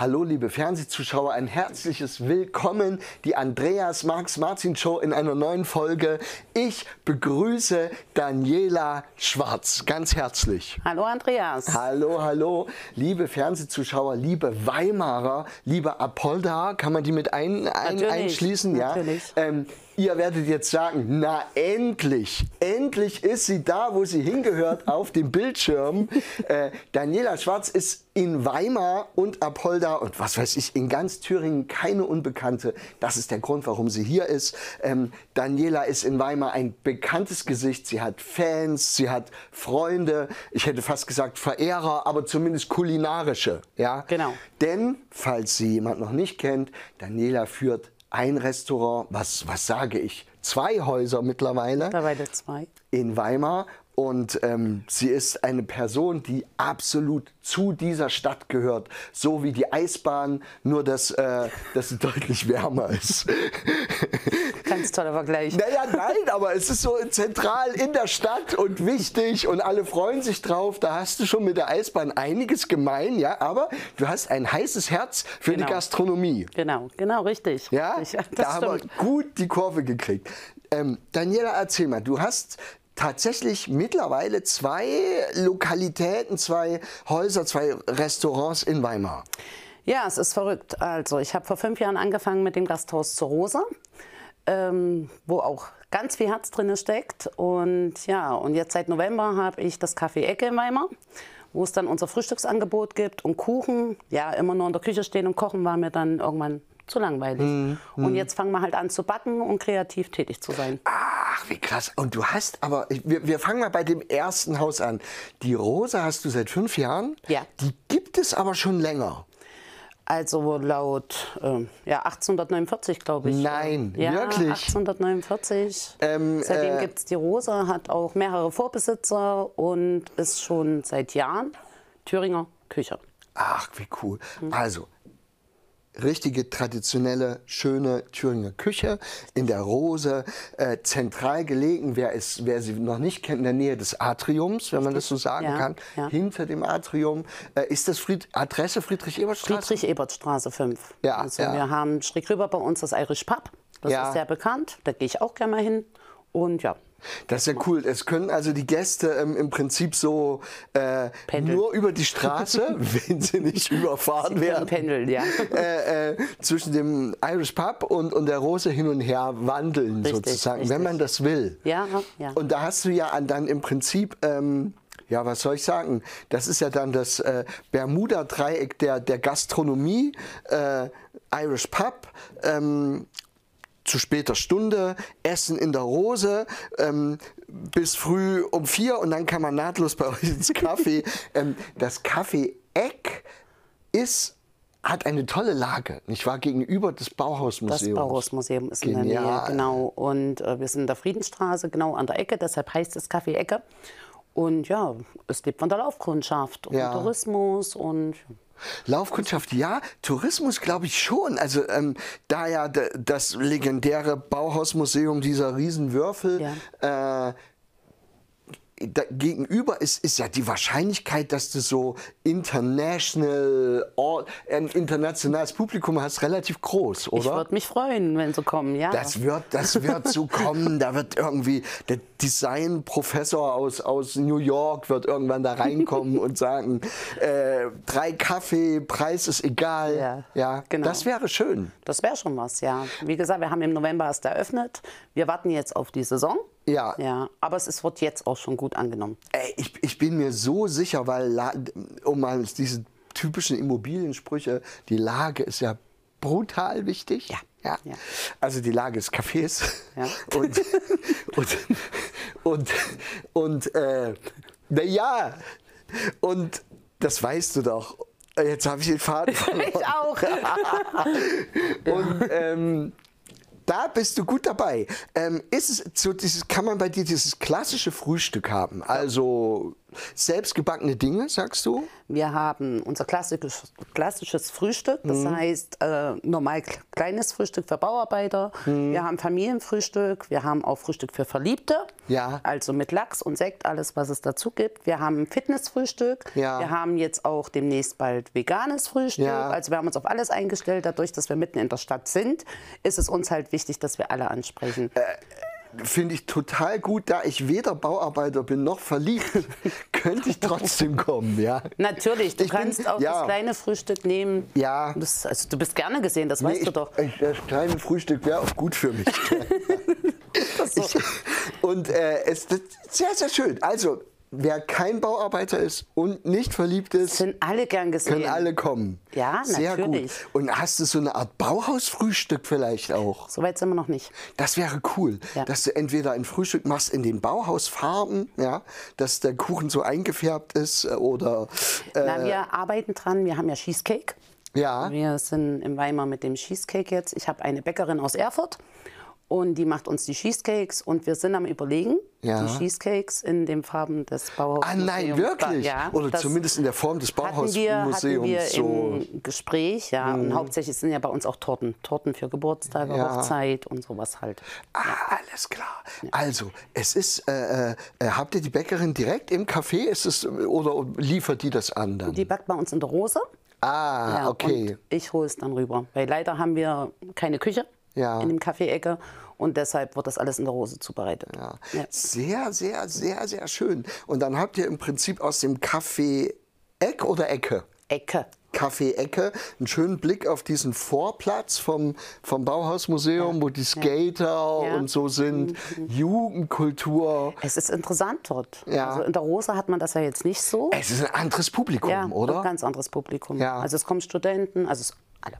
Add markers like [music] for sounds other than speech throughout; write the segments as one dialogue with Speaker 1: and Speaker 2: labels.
Speaker 1: Hallo liebe Fernsehzuschauer, ein herzliches Willkommen, die Andreas Marx Martin Show in einer neuen Folge. Ich begrüße Daniela Schwarz ganz herzlich.
Speaker 2: Hallo Andreas.
Speaker 1: Hallo, hallo, liebe Fernsehzuschauer, liebe Weimarer, liebe Apolda, kann man die mit ein, ein,
Speaker 2: Natürlich,
Speaker 1: einschließen?
Speaker 2: natürlich.
Speaker 1: Ja. Ähm, Ihr werdet jetzt sagen, na endlich, endlich ist sie da, wo sie hingehört, auf dem Bildschirm. Äh, Daniela Schwarz ist in Weimar und Apolda und was weiß ich, in ganz Thüringen keine Unbekannte. Das ist der Grund, warum sie hier ist. Ähm, Daniela ist in Weimar ein bekanntes Gesicht. Sie hat Fans, sie hat Freunde, ich hätte fast gesagt Verehrer, aber zumindest kulinarische. Ja?
Speaker 2: Genau.
Speaker 1: Denn, falls sie jemand noch nicht kennt, Daniela führt ein Restaurant, was, was sage ich, zwei Häuser mittlerweile
Speaker 2: Mittlerweile zwei.
Speaker 1: in Weimar. Und ähm, sie ist eine Person, die absolut zu dieser Stadt gehört. So wie die Eisbahn, nur dass, äh, dass sie [laughs] deutlich wärmer ist.
Speaker 2: Ganz toller Vergleich.
Speaker 1: Naja, nein, aber es ist so zentral in der Stadt und wichtig und alle freuen sich drauf. Da hast du schon mit der Eisbahn einiges gemein, ja. Aber du hast ein heißes Herz für
Speaker 2: Genau.
Speaker 1: die Gastronomie.
Speaker 2: Genau, genau, richtig.
Speaker 1: Ja,
Speaker 2: richtig.
Speaker 1: da
Speaker 2: das
Speaker 1: haben wir
Speaker 2: stimmt.
Speaker 1: gut die Kurve gekriegt. Ähm, Daniela, erzähl mal, du hast tatsächlich mittlerweile zwei Lokalitäten, zwei Häuser, zwei Restaurants in Weimar.
Speaker 2: Ja, es ist verrückt. Also, ich habe vor fünf Jahren angefangen mit dem Gasthaus zur Rose, ähm, wo auch ganz viel Herz drin steckt. Und ja, und jetzt seit November habe ich das Café Ecke in Weimar, wo es dann unser Frühstücksangebot gibt und Kuchen. Ja, immer nur in der Küche stehen und kochen war mir dann irgendwann zu langweilig. Und jetzt fangen wir halt an zu backen und kreativ tätig zu sein.
Speaker 1: Ach, wie krass. Und du hast aber, wir, wir fangen mal bei dem ersten Haus an. Die Rose hast du seit fünf Jahren.
Speaker 2: Ja.
Speaker 1: Die gibt es aber schon länger.
Speaker 2: Also laut ähm, ja, 1849, glaube ich.
Speaker 1: Nein,
Speaker 2: ja,
Speaker 1: wirklich?
Speaker 2: 1849.
Speaker 1: Ähm,
Speaker 2: Seitdem
Speaker 1: äh,
Speaker 2: gibt es die Rose, hat auch mehrere Vorbesitzer und ist schon seit Jahren Thüringer Küche.
Speaker 1: Ach, wie cool.
Speaker 2: Mhm.
Speaker 1: Also, richtige, traditionelle, schöne Thüringer Küche in der Rose, äh, zentral gelegen, wer, es, wer sie noch nicht kennt, in der Nähe des Atriums, wenn man das so sagen
Speaker 2: Ja,
Speaker 1: kann,
Speaker 2: ja.
Speaker 1: hinter dem Atrium. Äh, ist das Fried Adresse Friedrich-Ebert-Straße?
Speaker 2: Friedrich-Ebert-Straße 5.
Speaker 1: Ja,
Speaker 2: also
Speaker 1: ja.
Speaker 2: wir haben schräg rüber bei uns das Irish Pub. Das ist sehr bekannt. Da gehe ich auch gerne mal hin. Und ja,
Speaker 1: Das ist ja cool. Es können also die Gäste ähm, im Prinzip so äh, nur über die Straße, [laughs] wenn sie nicht überfahren
Speaker 2: können
Speaker 1: werden,
Speaker 2: pendeln, ja.
Speaker 1: äh, äh, zwischen dem Irish Pub und, und der Rose hin und her wandeln
Speaker 2: Richtig,
Speaker 1: sozusagen,
Speaker 2: richtig.
Speaker 1: wenn man das will.
Speaker 2: Ja, ja.
Speaker 1: Und da hast du ja an- dann im Prinzip, ähm, ja, was soll ich sagen? Das ist ja dann das äh, Bermuda-Dreieck der, der Gastronomie, äh, Irish Pub. Ähm, zu später Stunde, Essen in der Rose, ähm, bis früh um vier und dann kann man nahtlos bei [laughs] euch ins Café. ähm, das Café Eck ist, hat eine tolle Lage, nicht wahr? Gegenüber des
Speaker 2: Das
Speaker 1: Bauhausmuseums.
Speaker 2: Bauhausmuseum ist in der Nähe,
Speaker 1: Genial.
Speaker 2: genau. Und äh, wir sind in der Friedensstraße, genau an der Ecke, deshalb heißt es Café Ecke. Und ja, es lebt von der Laufkundschaft und
Speaker 1: Ja.
Speaker 2: Tourismus und
Speaker 1: Laufkundschaft, ja. Tourismus glaube ich schon. Also ähm, da ja das legendäre Bauhausmuseum dieser Riesenwürfel äh, da, gegenüber ist, ist ja die Wahrscheinlichkeit, dass du so international, or, ein internationales Publikum hast, relativ groß,
Speaker 2: ich
Speaker 1: oder?
Speaker 2: würde mich freuen, wenn sie kommen, ja.
Speaker 1: Das wird, das wird so [laughs] kommen. Da wird irgendwie der Designprofessor aus, aus New York wird irgendwann da reinkommen und sagen, [laughs] äh, drei Kaffee, Preis ist egal.
Speaker 2: Ja,
Speaker 1: ja
Speaker 2: genau.
Speaker 1: Das wäre schön.
Speaker 2: Das wäre schon was, ja. Wie gesagt, wir haben im November erst eröffnet. Wir warten jetzt auf die Saison.
Speaker 1: Ja.
Speaker 2: Ja, aber es wird jetzt auch schon gut angenommen.
Speaker 1: Ey, ich, ich bin mir so sicher, weil, um mal diese typischen Immobiliensprüche, die Lage ist ja brutal wichtig.
Speaker 2: Ja.
Speaker 1: Ja.
Speaker 2: Ja.
Speaker 1: Also die Lage des Cafés.
Speaker 2: Ja. [laughs]
Speaker 1: Und, und, und, und äh, naja, und das weißt du doch. Jetzt habe ich den Faden [laughs] verloren.
Speaker 2: Ich auch. [laughs]
Speaker 1: Und ähm, da bist du gut dabei. Ähm, ist es so dieses, kann man bei dir dieses klassische Frühstück haben? Also selbstgebackene Dinge, sagst du?
Speaker 2: Wir haben unser klassisches, klassisches Frühstück, das
Speaker 1: Mhm.
Speaker 2: heißt äh, normal kleines Frühstück für Bauarbeiter.
Speaker 1: Mhm.
Speaker 2: Wir haben Familienfrühstück, wir haben auch Frühstück für Verliebte,
Speaker 1: Ja.
Speaker 2: also mit Lachs und Sekt, alles was es dazu gibt. Wir haben Fitnessfrühstück,
Speaker 1: Ja.
Speaker 2: wir haben jetzt auch demnächst bald veganes Frühstück.
Speaker 1: Ja.
Speaker 2: Also wir haben uns auf alles eingestellt. Dadurch, dass wir mitten in der Stadt sind, ist es uns halt wichtig, dass wir alle ansprechen.
Speaker 1: Äh, Finde ich total gut, da ich weder Bauarbeiter bin noch verliebt, [laughs] könnte ich trotzdem kommen, ja.
Speaker 2: Natürlich, du
Speaker 1: Ich bin-
Speaker 2: kannst auch
Speaker 1: ja.
Speaker 2: das kleine Frühstück nehmen.
Speaker 1: Ja.
Speaker 2: Das, also, du bist gerne gesehen, das weißt
Speaker 1: Nee,
Speaker 2: du doch.
Speaker 1: Ich, das kleine Frühstück wäre auch gut für mich. [laughs]
Speaker 2: so.
Speaker 1: ich, und äh, es ist sehr, sehr schön. Also, wer kein Bauarbeiter ist und nicht verliebt ist,
Speaker 2: Sind alle gern gesehen.
Speaker 1: können alle kommen.
Speaker 2: Ja,
Speaker 1: sehr
Speaker 2: natürlich.
Speaker 1: gut. Und hast du so eine Art Bauhausfrühstück vielleicht auch?
Speaker 2: Soweit sind wir noch nicht.
Speaker 1: Das wäre cool,
Speaker 2: Ja.
Speaker 1: dass du entweder ein Frühstück machst in den Bauhausfarben, ja, dass der Kuchen so eingefärbt ist äh, oder äh,
Speaker 2: Na, wir arbeiten dran. Wir haben ja Cheesecake.
Speaker 1: ja,
Speaker 2: Wir sind in Weimar mit dem Cheesecake jetzt. Ich habe eine Bäckerin aus Erfurt und die macht uns die Cheesecakes und wir sind am überlegen,
Speaker 1: Ja.
Speaker 2: die Cheesecakes in den Farben des Bauhaus.
Speaker 1: Ah nein, wirklich?
Speaker 2: Ja,
Speaker 1: Oder zumindest in der Form des
Speaker 2: hatten wir, hatten
Speaker 1: Bauhausmuseums.
Speaker 2: wir
Speaker 1: so. Mhm.
Speaker 2: im Gespräch, ja. Und hauptsächlich sind ja bei uns auch Torten. Torten für Geburtstage,
Speaker 1: Ja.
Speaker 2: Hochzeit und sowas halt.
Speaker 1: Ah, alles klar. Also, es ist, äh, äh, habt ihr die Bäckerin direkt im Café? Ist es, oder liefert die das an dann?
Speaker 2: Die backt bei uns in der Rose.
Speaker 1: ah,
Speaker 2: Ja,
Speaker 1: okay.
Speaker 2: Ich hole es dann rüber. Weil leider haben wir keine Küche
Speaker 1: Ja.
Speaker 2: in dem Kaffee-Ecke und deshalb wird das alles in der Rose zubereitet.
Speaker 1: Ja.
Speaker 2: Ja.
Speaker 1: Sehr, sehr, sehr, sehr schön. Und dann habt ihr im Prinzip aus dem Café Eck oder Ecke?
Speaker 2: Ecke.
Speaker 1: Café Ecke, einen schönen Blick auf diesen Vorplatz vom, vom Bauhausmuseum, wo die Skater
Speaker 2: Ja.
Speaker 1: und so sind, Jugendkultur.
Speaker 2: Es ist interessant dort.
Speaker 1: Ja.
Speaker 2: Also in der Rose hat man das ja jetzt nicht so.
Speaker 1: Es ist ein anderes Publikum,
Speaker 2: ja,
Speaker 1: oder?
Speaker 2: Ein ganz anderes Publikum.
Speaker 1: Ja.
Speaker 2: Also es kommen Studenten, also es, alle.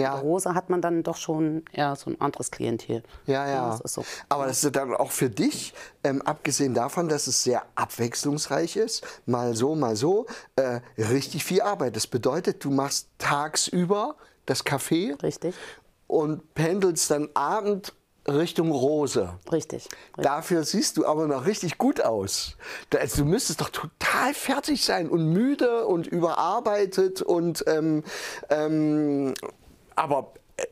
Speaker 1: Ja.
Speaker 2: Der Rose hat man dann doch schon eher so ein anderes Klientel.
Speaker 1: Ja, ja.
Speaker 2: das ist so.
Speaker 1: Aber das ist dann auch für dich, ähm, abgesehen davon, dass es sehr abwechslungsreich ist, mal so, mal so, äh, richtig viel Arbeit. Das bedeutet, du machst tagsüber das Café
Speaker 2: Richtig,
Speaker 1: und pendelst dann Abend Richtung Rose.
Speaker 2: richtig. richtig.
Speaker 1: Dafür siehst du aber noch richtig gut aus. Also du müsstest doch total fertig sein und müde und überarbeitet und ähm, ähm, aber äh,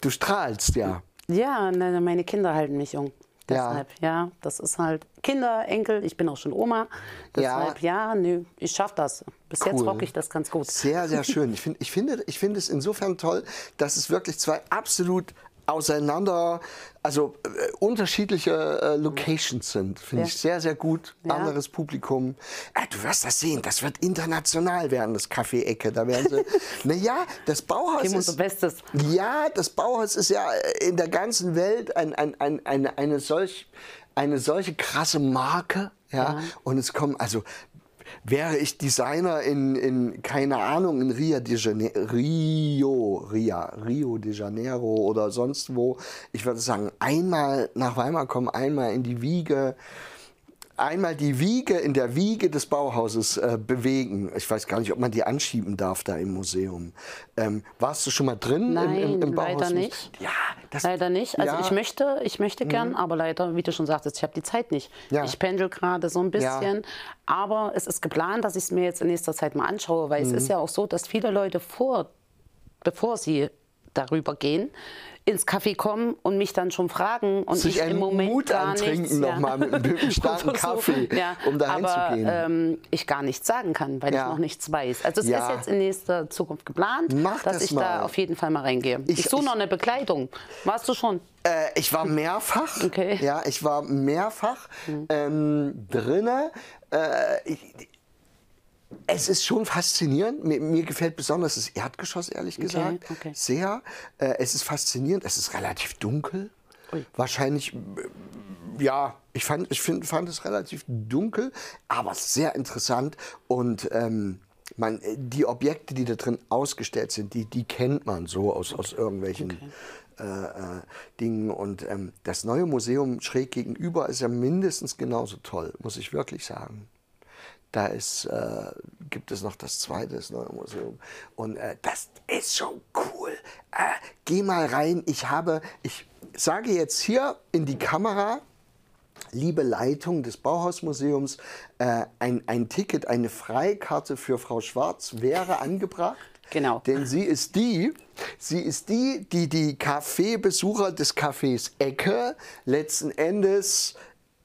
Speaker 1: du strahlst ja.
Speaker 2: Ja, ne, meine Kinder halten mich jung.
Speaker 1: Ja.
Speaker 2: Deshalb, ja. das ist halt Kinder, Enkel, ich bin auch schon Oma. Deshalb, ja, nö, ich schaff das. Bis jetzt
Speaker 1: Cool.
Speaker 2: rock ich das ganz gut.
Speaker 1: Sehr, sehr [laughs] schön. Ich, find, ich, finde, ich finde es insofern toll, dass es wirklich zwei absolut auseinander, also äh, unterschiedliche äh, Locations sind. Finde
Speaker 2: Ja.
Speaker 1: ich sehr, sehr gut.
Speaker 2: Ja.
Speaker 1: Anderes Publikum. Äh, du wirst das sehen, das wird international werden, das Café-Ecke. Da werden sie, [laughs] naja, das Bauhaus
Speaker 2: Geben
Speaker 1: ist...
Speaker 2: Bestes.
Speaker 1: Ja, das Bauhaus ist ja in der ganzen Welt ein, ein, ein, eine, eine, solch, eine solche krasse Marke. Ja?
Speaker 2: Ja.
Speaker 1: Und es kommen, also wäre ich Designer in, in keine Ahnung, in Rio de Janeiro, Rio, Ria, Rio de Janeiro oder sonst wo, ich würde sagen, einmal nach Weimar kommen, einmal in die Wiege einmal die Wiege in der Wiege des Bauhauses äh, bewegen. Ich weiß gar nicht, ob man die anschieben darf da im Museum. Ähm, warst du schon mal drin
Speaker 2: Nein,
Speaker 1: im, im, im
Speaker 2: leider
Speaker 1: Bauhaus?
Speaker 2: nicht.
Speaker 1: Ja, das,
Speaker 2: Leider nicht. Also
Speaker 1: Ja. Mhm.
Speaker 2: ich möchte, ich möchte gern, aber leider, wie du schon sagtest, ich habe die Zeit nicht.
Speaker 1: Ja.
Speaker 2: Ich pendel gerade so ein bisschen. Aber es ist geplant, dass ich es mir jetzt in nächster Zeit mal anschaue, weil
Speaker 1: Mhm.
Speaker 2: es ist ja auch so, dass viele Leute vor, bevor sie darüber gehen, ins Café kommen und mich dann schon fragen und
Speaker 1: Sich
Speaker 2: ich
Speaker 1: einen
Speaker 2: im Moment
Speaker 1: Mut
Speaker 2: gar
Speaker 1: antrinken
Speaker 2: nichts,
Speaker 1: noch mal mit einem [laughs] starken Kaffee,
Speaker 2: ja.
Speaker 1: um da
Speaker 2: Aber
Speaker 1: reinzugehen.
Speaker 2: ähm, ich gar nichts sagen kann, weil
Speaker 1: Ja.
Speaker 2: ich noch nichts weiß. Also es
Speaker 1: Ja.
Speaker 2: ist jetzt in nächster Zukunft geplant,
Speaker 1: Mach
Speaker 2: dass
Speaker 1: das
Speaker 2: ich
Speaker 1: mal.
Speaker 2: da auf jeden Fall mal reingehe.
Speaker 1: Ich-
Speaker 2: Ich, suche noch eine Bekleidung. Warst du schon?
Speaker 1: Äh, ich war mehrfach.
Speaker 2: Okay.
Speaker 1: Ja, ich war mehrfach ähm, drinne. Äh, ich, es ist schon faszinierend. Mir, mir gefällt besonders das Erdgeschoss, ehrlich gesagt.
Speaker 2: okay.
Speaker 1: Sehr. Äh, es ist faszinierend. Es ist relativ dunkel.
Speaker 2: Ui.
Speaker 1: Wahrscheinlich, äh, ja, ich, fand, ich find, fand es relativ dunkel, aber sehr interessant. Und ähm, man, äh, die Objekte, die da drin ausgestellt sind, die, die kennt man so aus, aus irgendwelchen äh, äh, Dingen. Und ähm, das neue Museum schräg gegenüber ist ja mindestens genauso toll, muss ich wirklich sagen. Da ist, äh, gibt es noch das zweite, das neue Museum. Und äh, das ist schon cool. Äh, geh mal rein. Ich habe, ich sage jetzt hier in die Kamera, liebe Leitung des Bauhausmuseums, äh, ein, ein Ticket, eine Freikarte für Frau Schwarz wäre angebracht.
Speaker 2: Genau.
Speaker 1: Denn sie ist die, sie ist die, die die Kaffeebesucher des Cafés Ecke letzten Endes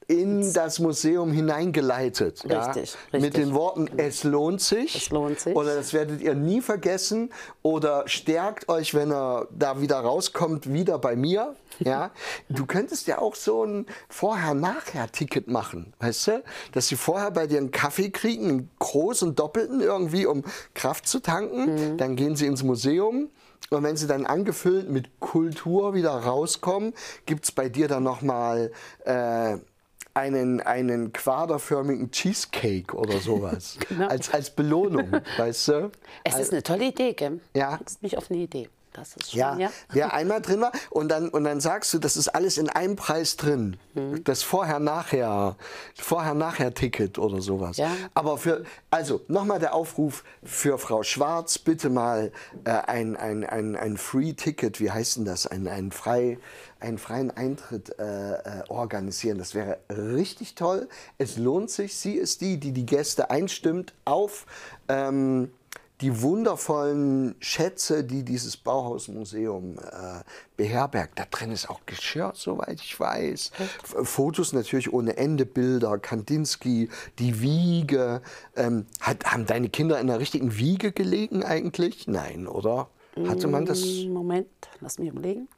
Speaker 1: in das Museum hineingeleitet. ja?
Speaker 2: Richtig,
Speaker 1: Mit
Speaker 2: richtig.
Speaker 1: den Worten, es lohnt sich.
Speaker 2: Es lohnt sich.
Speaker 1: Oder das werdet ihr nie vergessen. Oder stärkt euch, wenn er da wieder rauskommt, wieder bei mir. Ja? Du könntest ja auch so ein Vorher-Nachher-Ticket machen, weißt du? Dass sie vorher bei dir einen Kaffee kriegen, einen großen Doppelten irgendwie, um Kraft zu tanken.
Speaker 2: Mhm.
Speaker 1: Dann gehen sie ins Museum. Und wenn sie dann angefüllt mit Kultur wieder rauskommen, gibt es bei dir dann nochmal äh, einen, einen quaderförmigen Cheesecake oder sowas. [laughs]
Speaker 2: Genau.
Speaker 1: als, als Belohnung, weißt du?
Speaker 2: Es ist eine tolle Idee, gell?
Speaker 1: Ja.
Speaker 2: Du mich auf eine Idee. Das ist schon,
Speaker 1: Ja,
Speaker 2: ja.
Speaker 1: wer einmal drin war und dann, und dann sagst du, das ist alles in einem Preis drin.
Speaker 2: Mhm.
Speaker 1: Das Vorher-Nachher, Vorher-Nachher-Ticket oder sowas.
Speaker 2: Ja.
Speaker 1: Aber für, also nochmal der Aufruf für Frau Schwarz, bitte mal äh, ein, ein, ein, ein Free-Ticket, wie heißt denn das? Ein, ein frei, einen freien Eintritt äh, äh, organisieren. Das wäre richtig toll. Es lohnt sich. Sie ist die, die die Gäste einstimmt auf ähm, die wundervollen Schätze, die dieses Bauhausmuseum äh, beherbergt. Da drin ist auch Geschirr, soweit ich weiß. F Fotos natürlich ohne Ende, Bilder, Kandinsky, die Wiege. Ähm, hat, haben deine Kinder in der richtigen Wiege gelegen eigentlich? Nein, oder? Hatte man das?
Speaker 2: Moment, lass mich überlegen.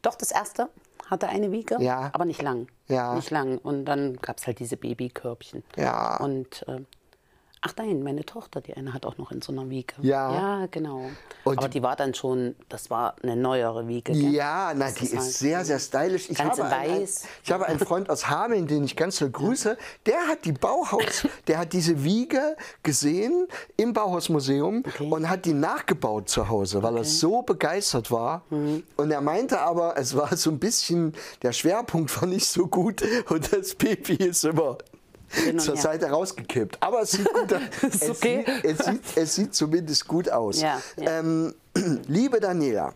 Speaker 2: Doch, das erste hatte eine Wiege,
Speaker 1: Ja.
Speaker 2: aber nicht lang.
Speaker 1: Ja.
Speaker 2: Nicht lang. Und dann gab es halt diese Babykörbchen.
Speaker 1: Ja.
Speaker 2: Und äh, ach nein, meine Tochter, die eine hat auch noch in so einer Wiege.
Speaker 1: Ja.
Speaker 2: Ja, genau.
Speaker 1: Und
Speaker 2: aber
Speaker 1: die-
Speaker 2: war dann schon, das war eine neuere Wiege. gell?
Speaker 1: Ja, na,
Speaker 2: Das
Speaker 1: die
Speaker 2: ist halt-
Speaker 1: sehr, sehr stylisch. Ich
Speaker 2: Ganz
Speaker 1: habe,
Speaker 2: in
Speaker 1: einen,
Speaker 2: weiß.
Speaker 1: ich habe einen Freund aus Hameln, den ich ganz doll grüße. Der hat die Bauhaus, [laughs] der hat diese Wiege gesehen im Bauhausmuseum und hat die nachgebaut zu Hause, weil er so begeistert war.
Speaker 2: Mhm.
Speaker 1: Und er meinte aber, es war so ein bisschen, der Schwerpunkt war nicht so gut und das Baby ist immer zur
Speaker 2: her.
Speaker 1: Seite rausgekippt. Aber es sieht gut aus. [laughs] Es,
Speaker 2: okay.
Speaker 1: sieht, es, sieht, es sieht zumindest gut aus.
Speaker 2: Ja, ja.
Speaker 1: Ähm, [clears throat] liebe Daniela,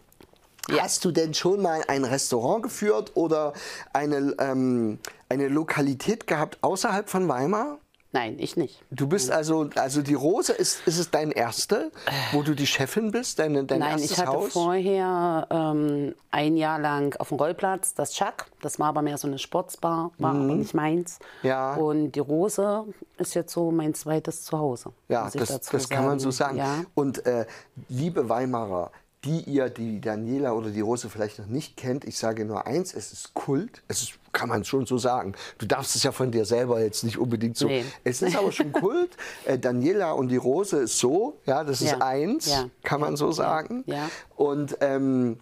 Speaker 1: Hast du denn schon mal ein Restaurant geführt oder eine, ähm, eine Lokalität gehabt außerhalb von Weimar?
Speaker 2: Nein, ich nicht.
Speaker 1: Du bist also, also die Rose, ist, ist es dein erste, wo du die Chefin bist, dein, dein
Speaker 2: Nein,
Speaker 1: erstes
Speaker 2: ich hatte
Speaker 1: Haus?
Speaker 2: vorher ähm, ein Jahr lang auf dem Rollplatz das Chuck. Das war aber mehr so eine Sportsbar, war aber nicht meins.
Speaker 1: Mhm. Ja.
Speaker 2: Und die Rose ist jetzt so mein zweites Zuhause.
Speaker 1: Ja, das, das kann man so sagen.
Speaker 2: Ja.
Speaker 1: Und äh, liebe Weimarer, die ihr die Daniela oder die Rose vielleicht noch nicht kennt, ich sage nur eins, es ist Kult. Es ist, kann man schon so sagen. Du darfst es ja von dir selber jetzt nicht unbedingt so.
Speaker 2: Nee.
Speaker 1: Es ist aber schon Kult. [laughs] Äh, Daniela und die Rose ist so, ja, das ist
Speaker 2: Ja,
Speaker 1: eins,
Speaker 2: ja,
Speaker 1: kann man so sagen.
Speaker 2: ja.
Speaker 1: Und ähm,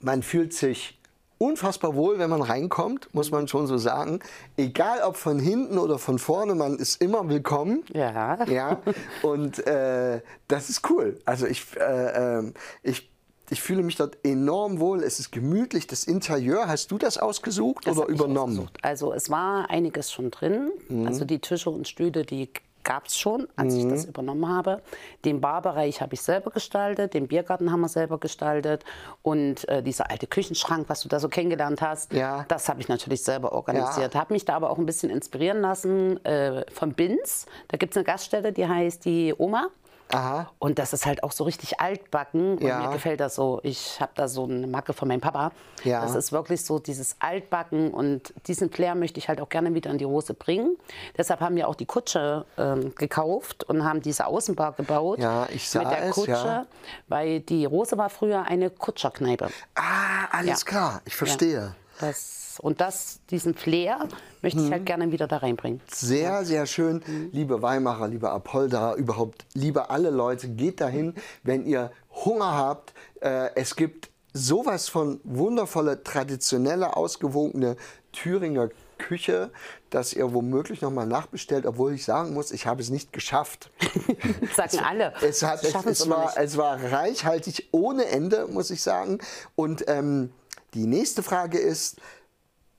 Speaker 1: man fühlt sich unfassbar wohl, wenn man reinkommt, muss man schon so sagen. Egal ob von hinten oder von vorne, man ist immer willkommen.
Speaker 2: Ja.
Speaker 1: Ja, und äh, das ist cool. Also ich, äh, ähm, ich, ich fühle mich dort enorm wohl. Es ist gemütlich. Das Interieur, hast du das ausgesucht
Speaker 2: Das
Speaker 1: oder übernommen?
Speaker 2: ausgesucht. Also es war einiges schon drin.
Speaker 1: Mhm.
Speaker 2: Also die Tische und Stühle, die gab es schon, als ich
Speaker 1: Mhm.
Speaker 2: das übernommen habe. Den Barbereich habe ich selber gestaltet, den Biergarten haben wir selber gestaltet und äh, dieser alte Küchenschrank, was du da so kennengelernt hast,
Speaker 1: Ja.
Speaker 2: das habe ich natürlich selber organisiert. Habe mich da aber auch ein bisschen inspirieren lassen äh, von Binz. Da gibt es eine Gaststätte, die heißt die Oma.
Speaker 1: Aha.
Speaker 2: Und das ist halt auch so richtig altbacken. Und
Speaker 1: Ja.
Speaker 2: mir gefällt das so. Ich habe da so eine Macke von meinem Papa.
Speaker 1: Ja.
Speaker 2: Das ist wirklich so dieses Altbacken. Und diesen Flair möchte ich halt auch gerne wieder in die Rose bringen. Deshalb haben wir auch die Kutsche ähm, gekauft und haben diese Außenbar gebaut.
Speaker 1: Ja, ich sah
Speaker 2: Mit der
Speaker 1: es,
Speaker 2: Kutsche.
Speaker 1: ja.
Speaker 2: Weil die Rose war früher eine Kutscherkneipe.
Speaker 1: Ah, alles klar. Ich verstehe.
Speaker 2: Das, und das, diesen Flair möchte ich
Speaker 1: Mhm.
Speaker 2: halt gerne wieder da reinbringen.
Speaker 1: Sehr, sehr schön. Liebe Weimarer, liebe Apolda, überhaupt, liebe alle Leute, geht dahin, wenn ihr Hunger habt. Äh, es gibt sowas von wundervolle, traditionelle, ausgewogene Thüringer Küche, dass ihr womöglich nochmal nachbestellt, obwohl ich sagen muss, ich habe es nicht geschafft. [laughs]
Speaker 2: Sagen alle.
Speaker 1: Es, hat, es,
Speaker 2: es
Speaker 1: war, es war reichhaltig ohne Ende, muss ich sagen. Und ähm, die nächste Frage ist,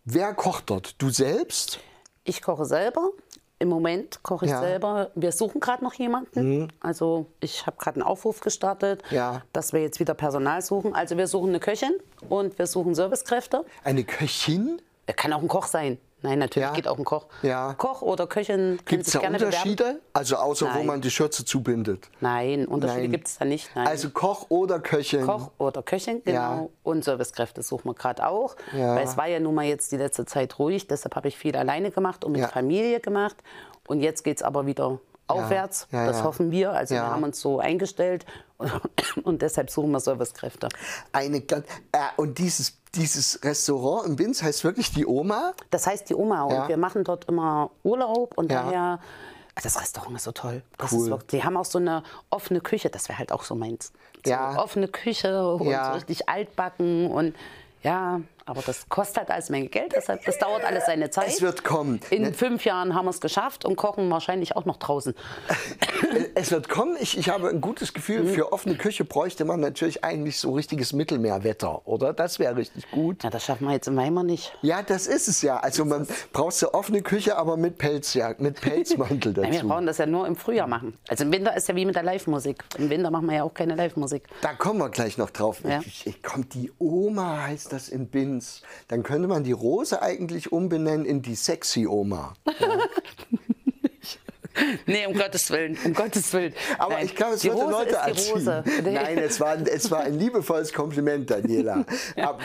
Speaker 1: wer kocht dort? Du selbst?
Speaker 2: Ich koche selber. Im Moment koche ich
Speaker 1: Ja. Mhm.
Speaker 2: selber. Wir suchen gerade noch jemanden. Also ich habe gerade einen Aufruf gestartet,
Speaker 1: Ja.
Speaker 2: dass wir jetzt wieder Personal suchen. Also wir suchen eine Köchin und wir suchen Servicekräfte.
Speaker 1: Eine Köchin?
Speaker 2: Er kann auch ein Koch sein. Nein, natürlich
Speaker 1: Ja?
Speaker 2: geht auch ein Koch.
Speaker 1: Ja.
Speaker 2: Koch oder Köchin
Speaker 1: Gibt es da
Speaker 2: gerne bewerben.
Speaker 1: Unterschiede? Also außer wo
Speaker 2: Nein.
Speaker 1: man die Schürze zubindet.
Speaker 2: Nein, Unterschiede gibt es da nicht. Nein.
Speaker 1: Also Koch oder Köchin.
Speaker 2: Koch oder Köchin, genau.
Speaker 1: Ja.
Speaker 2: Und Servicekräfte suchen wir gerade auch.
Speaker 1: Ja.
Speaker 2: Weil es war ja nun mal jetzt die letzte Zeit ruhig, deshalb habe ich viel alleine gemacht und mit. Familie gemacht. Und jetzt geht es aber wieder aufwärts.
Speaker 1: Ja,
Speaker 2: das
Speaker 1: ja.
Speaker 2: hoffen wir. Also
Speaker 1: Ja.
Speaker 2: wir haben uns so eingestellt [laughs] und, deshalb suchen wir Servicekräfte.
Speaker 1: Eine ganz, äh, und dieses, dieses Restaurant in Binz heißt wirklich die Oma.
Speaker 2: Das heißt die Oma
Speaker 1: Ja.
Speaker 2: und wir machen dort immer Urlaub und
Speaker 1: Ja.
Speaker 2: daher. Das Restaurant ist so toll. Das
Speaker 1: Cool.
Speaker 2: ist wirklich, die haben auch so eine offene Küche, das wäre halt auch so meins. So
Speaker 1: Ja.
Speaker 2: offene Küche und
Speaker 1: Ja.
Speaker 2: so richtig altbacken und ja, aber das kostet halt alles Menge Geld, deshalb das dauert alles seine Zeit.
Speaker 1: Es wird kommen.
Speaker 2: In
Speaker 1: Ne?
Speaker 2: fünf Jahren haben wir es geschafft und kochen wahrscheinlich auch noch draußen.
Speaker 1: Äh, Es wird kommen. Ich, ich habe ein gutes Gefühl,
Speaker 2: Mhm.
Speaker 1: für offene Küche bräuchte man natürlich eigentlich so richtiges Mittelmeerwetter, oder? Das wäre richtig gut.
Speaker 2: Ja, das schaffen wir jetzt in Weimar nicht.
Speaker 1: Ja, das ist es ja. Also man braucht eine offene Küche, aber mit Pelzjagd, mit Pelzmantel [laughs]
Speaker 2: Nein, wir
Speaker 1: dazu.
Speaker 2: brauchen das ja nur im Frühjahr machen. Also im Winter ist ja wie mit der Live-Musik. Im Winter machen wir ja auch keine Live-Musik.
Speaker 1: Da kommen wir gleich noch drauf.
Speaker 2: Ja.
Speaker 1: Ich, ich, kommt die Oma, heißt das in Binz. Dann könnte man die Rose eigentlich umbenennen in die sexy Oma. [laughs] [laughs]
Speaker 2: Nee, um Gottes Willen, um Gottes Willen.
Speaker 1: Aber
Speaker 2: Nein,
Speaker 1: ich glaube, es
Speaker 2: die Rose
Speaker 1: Leute
Speaker 2: ist die. Rose. Nee.
Speaker 1: Nein, es war, es war ein liebevolles Kompliment, Daniela. [laughs] Aber,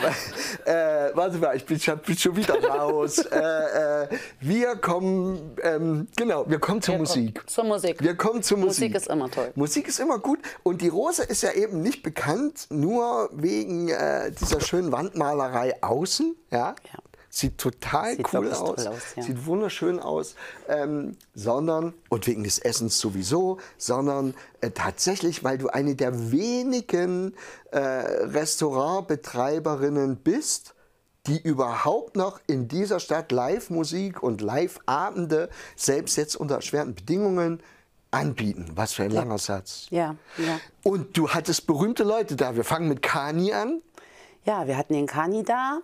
Speaker 1: äh, warte mal, ich bin, schon- bin schon wieder raus. äh, äh, wir kommen, ähm, genau, wir kommen zur
Speaker 2: Wir
Speaker 1: Musik.
Speaker 2: kommen zur Musik.
Speaker 1: Wir kommen zur Musik.
Speaker 2: Musik ist immer toll.
Speaker 1: Musik ist immer gut. Und die Rose ist ja eben nicht bekannt nur wegen äh, dieser schönen Wandmalerei außen. Ja.
Speaker 2: Ja.
Speaker 1: Sieht total
Speaker 2: Sieht
Speaker 1: cool aus.
Speaker 2: aus, ja.
Speaker 1: Sieht wunderschön aus. Ähm, sondern, und wegen des Essens sowieso, sondern äh, tatsächlich, weil du eine der wenigen äh, Restaurantbetreiberinnen bist, die überhaupt noch in dieser Stadt Live-Musik und Live-Abende, selbst jetzt unter erschwerten Bedingungen, anbieten. Was für ein langer Satz.
Speaker 2: Ja, ja.
Speaker 1: Und du hattest berühmte Leute da. Wir fangen mit Kani an.
Speaker 2: Ja, wir hatten den Kani da.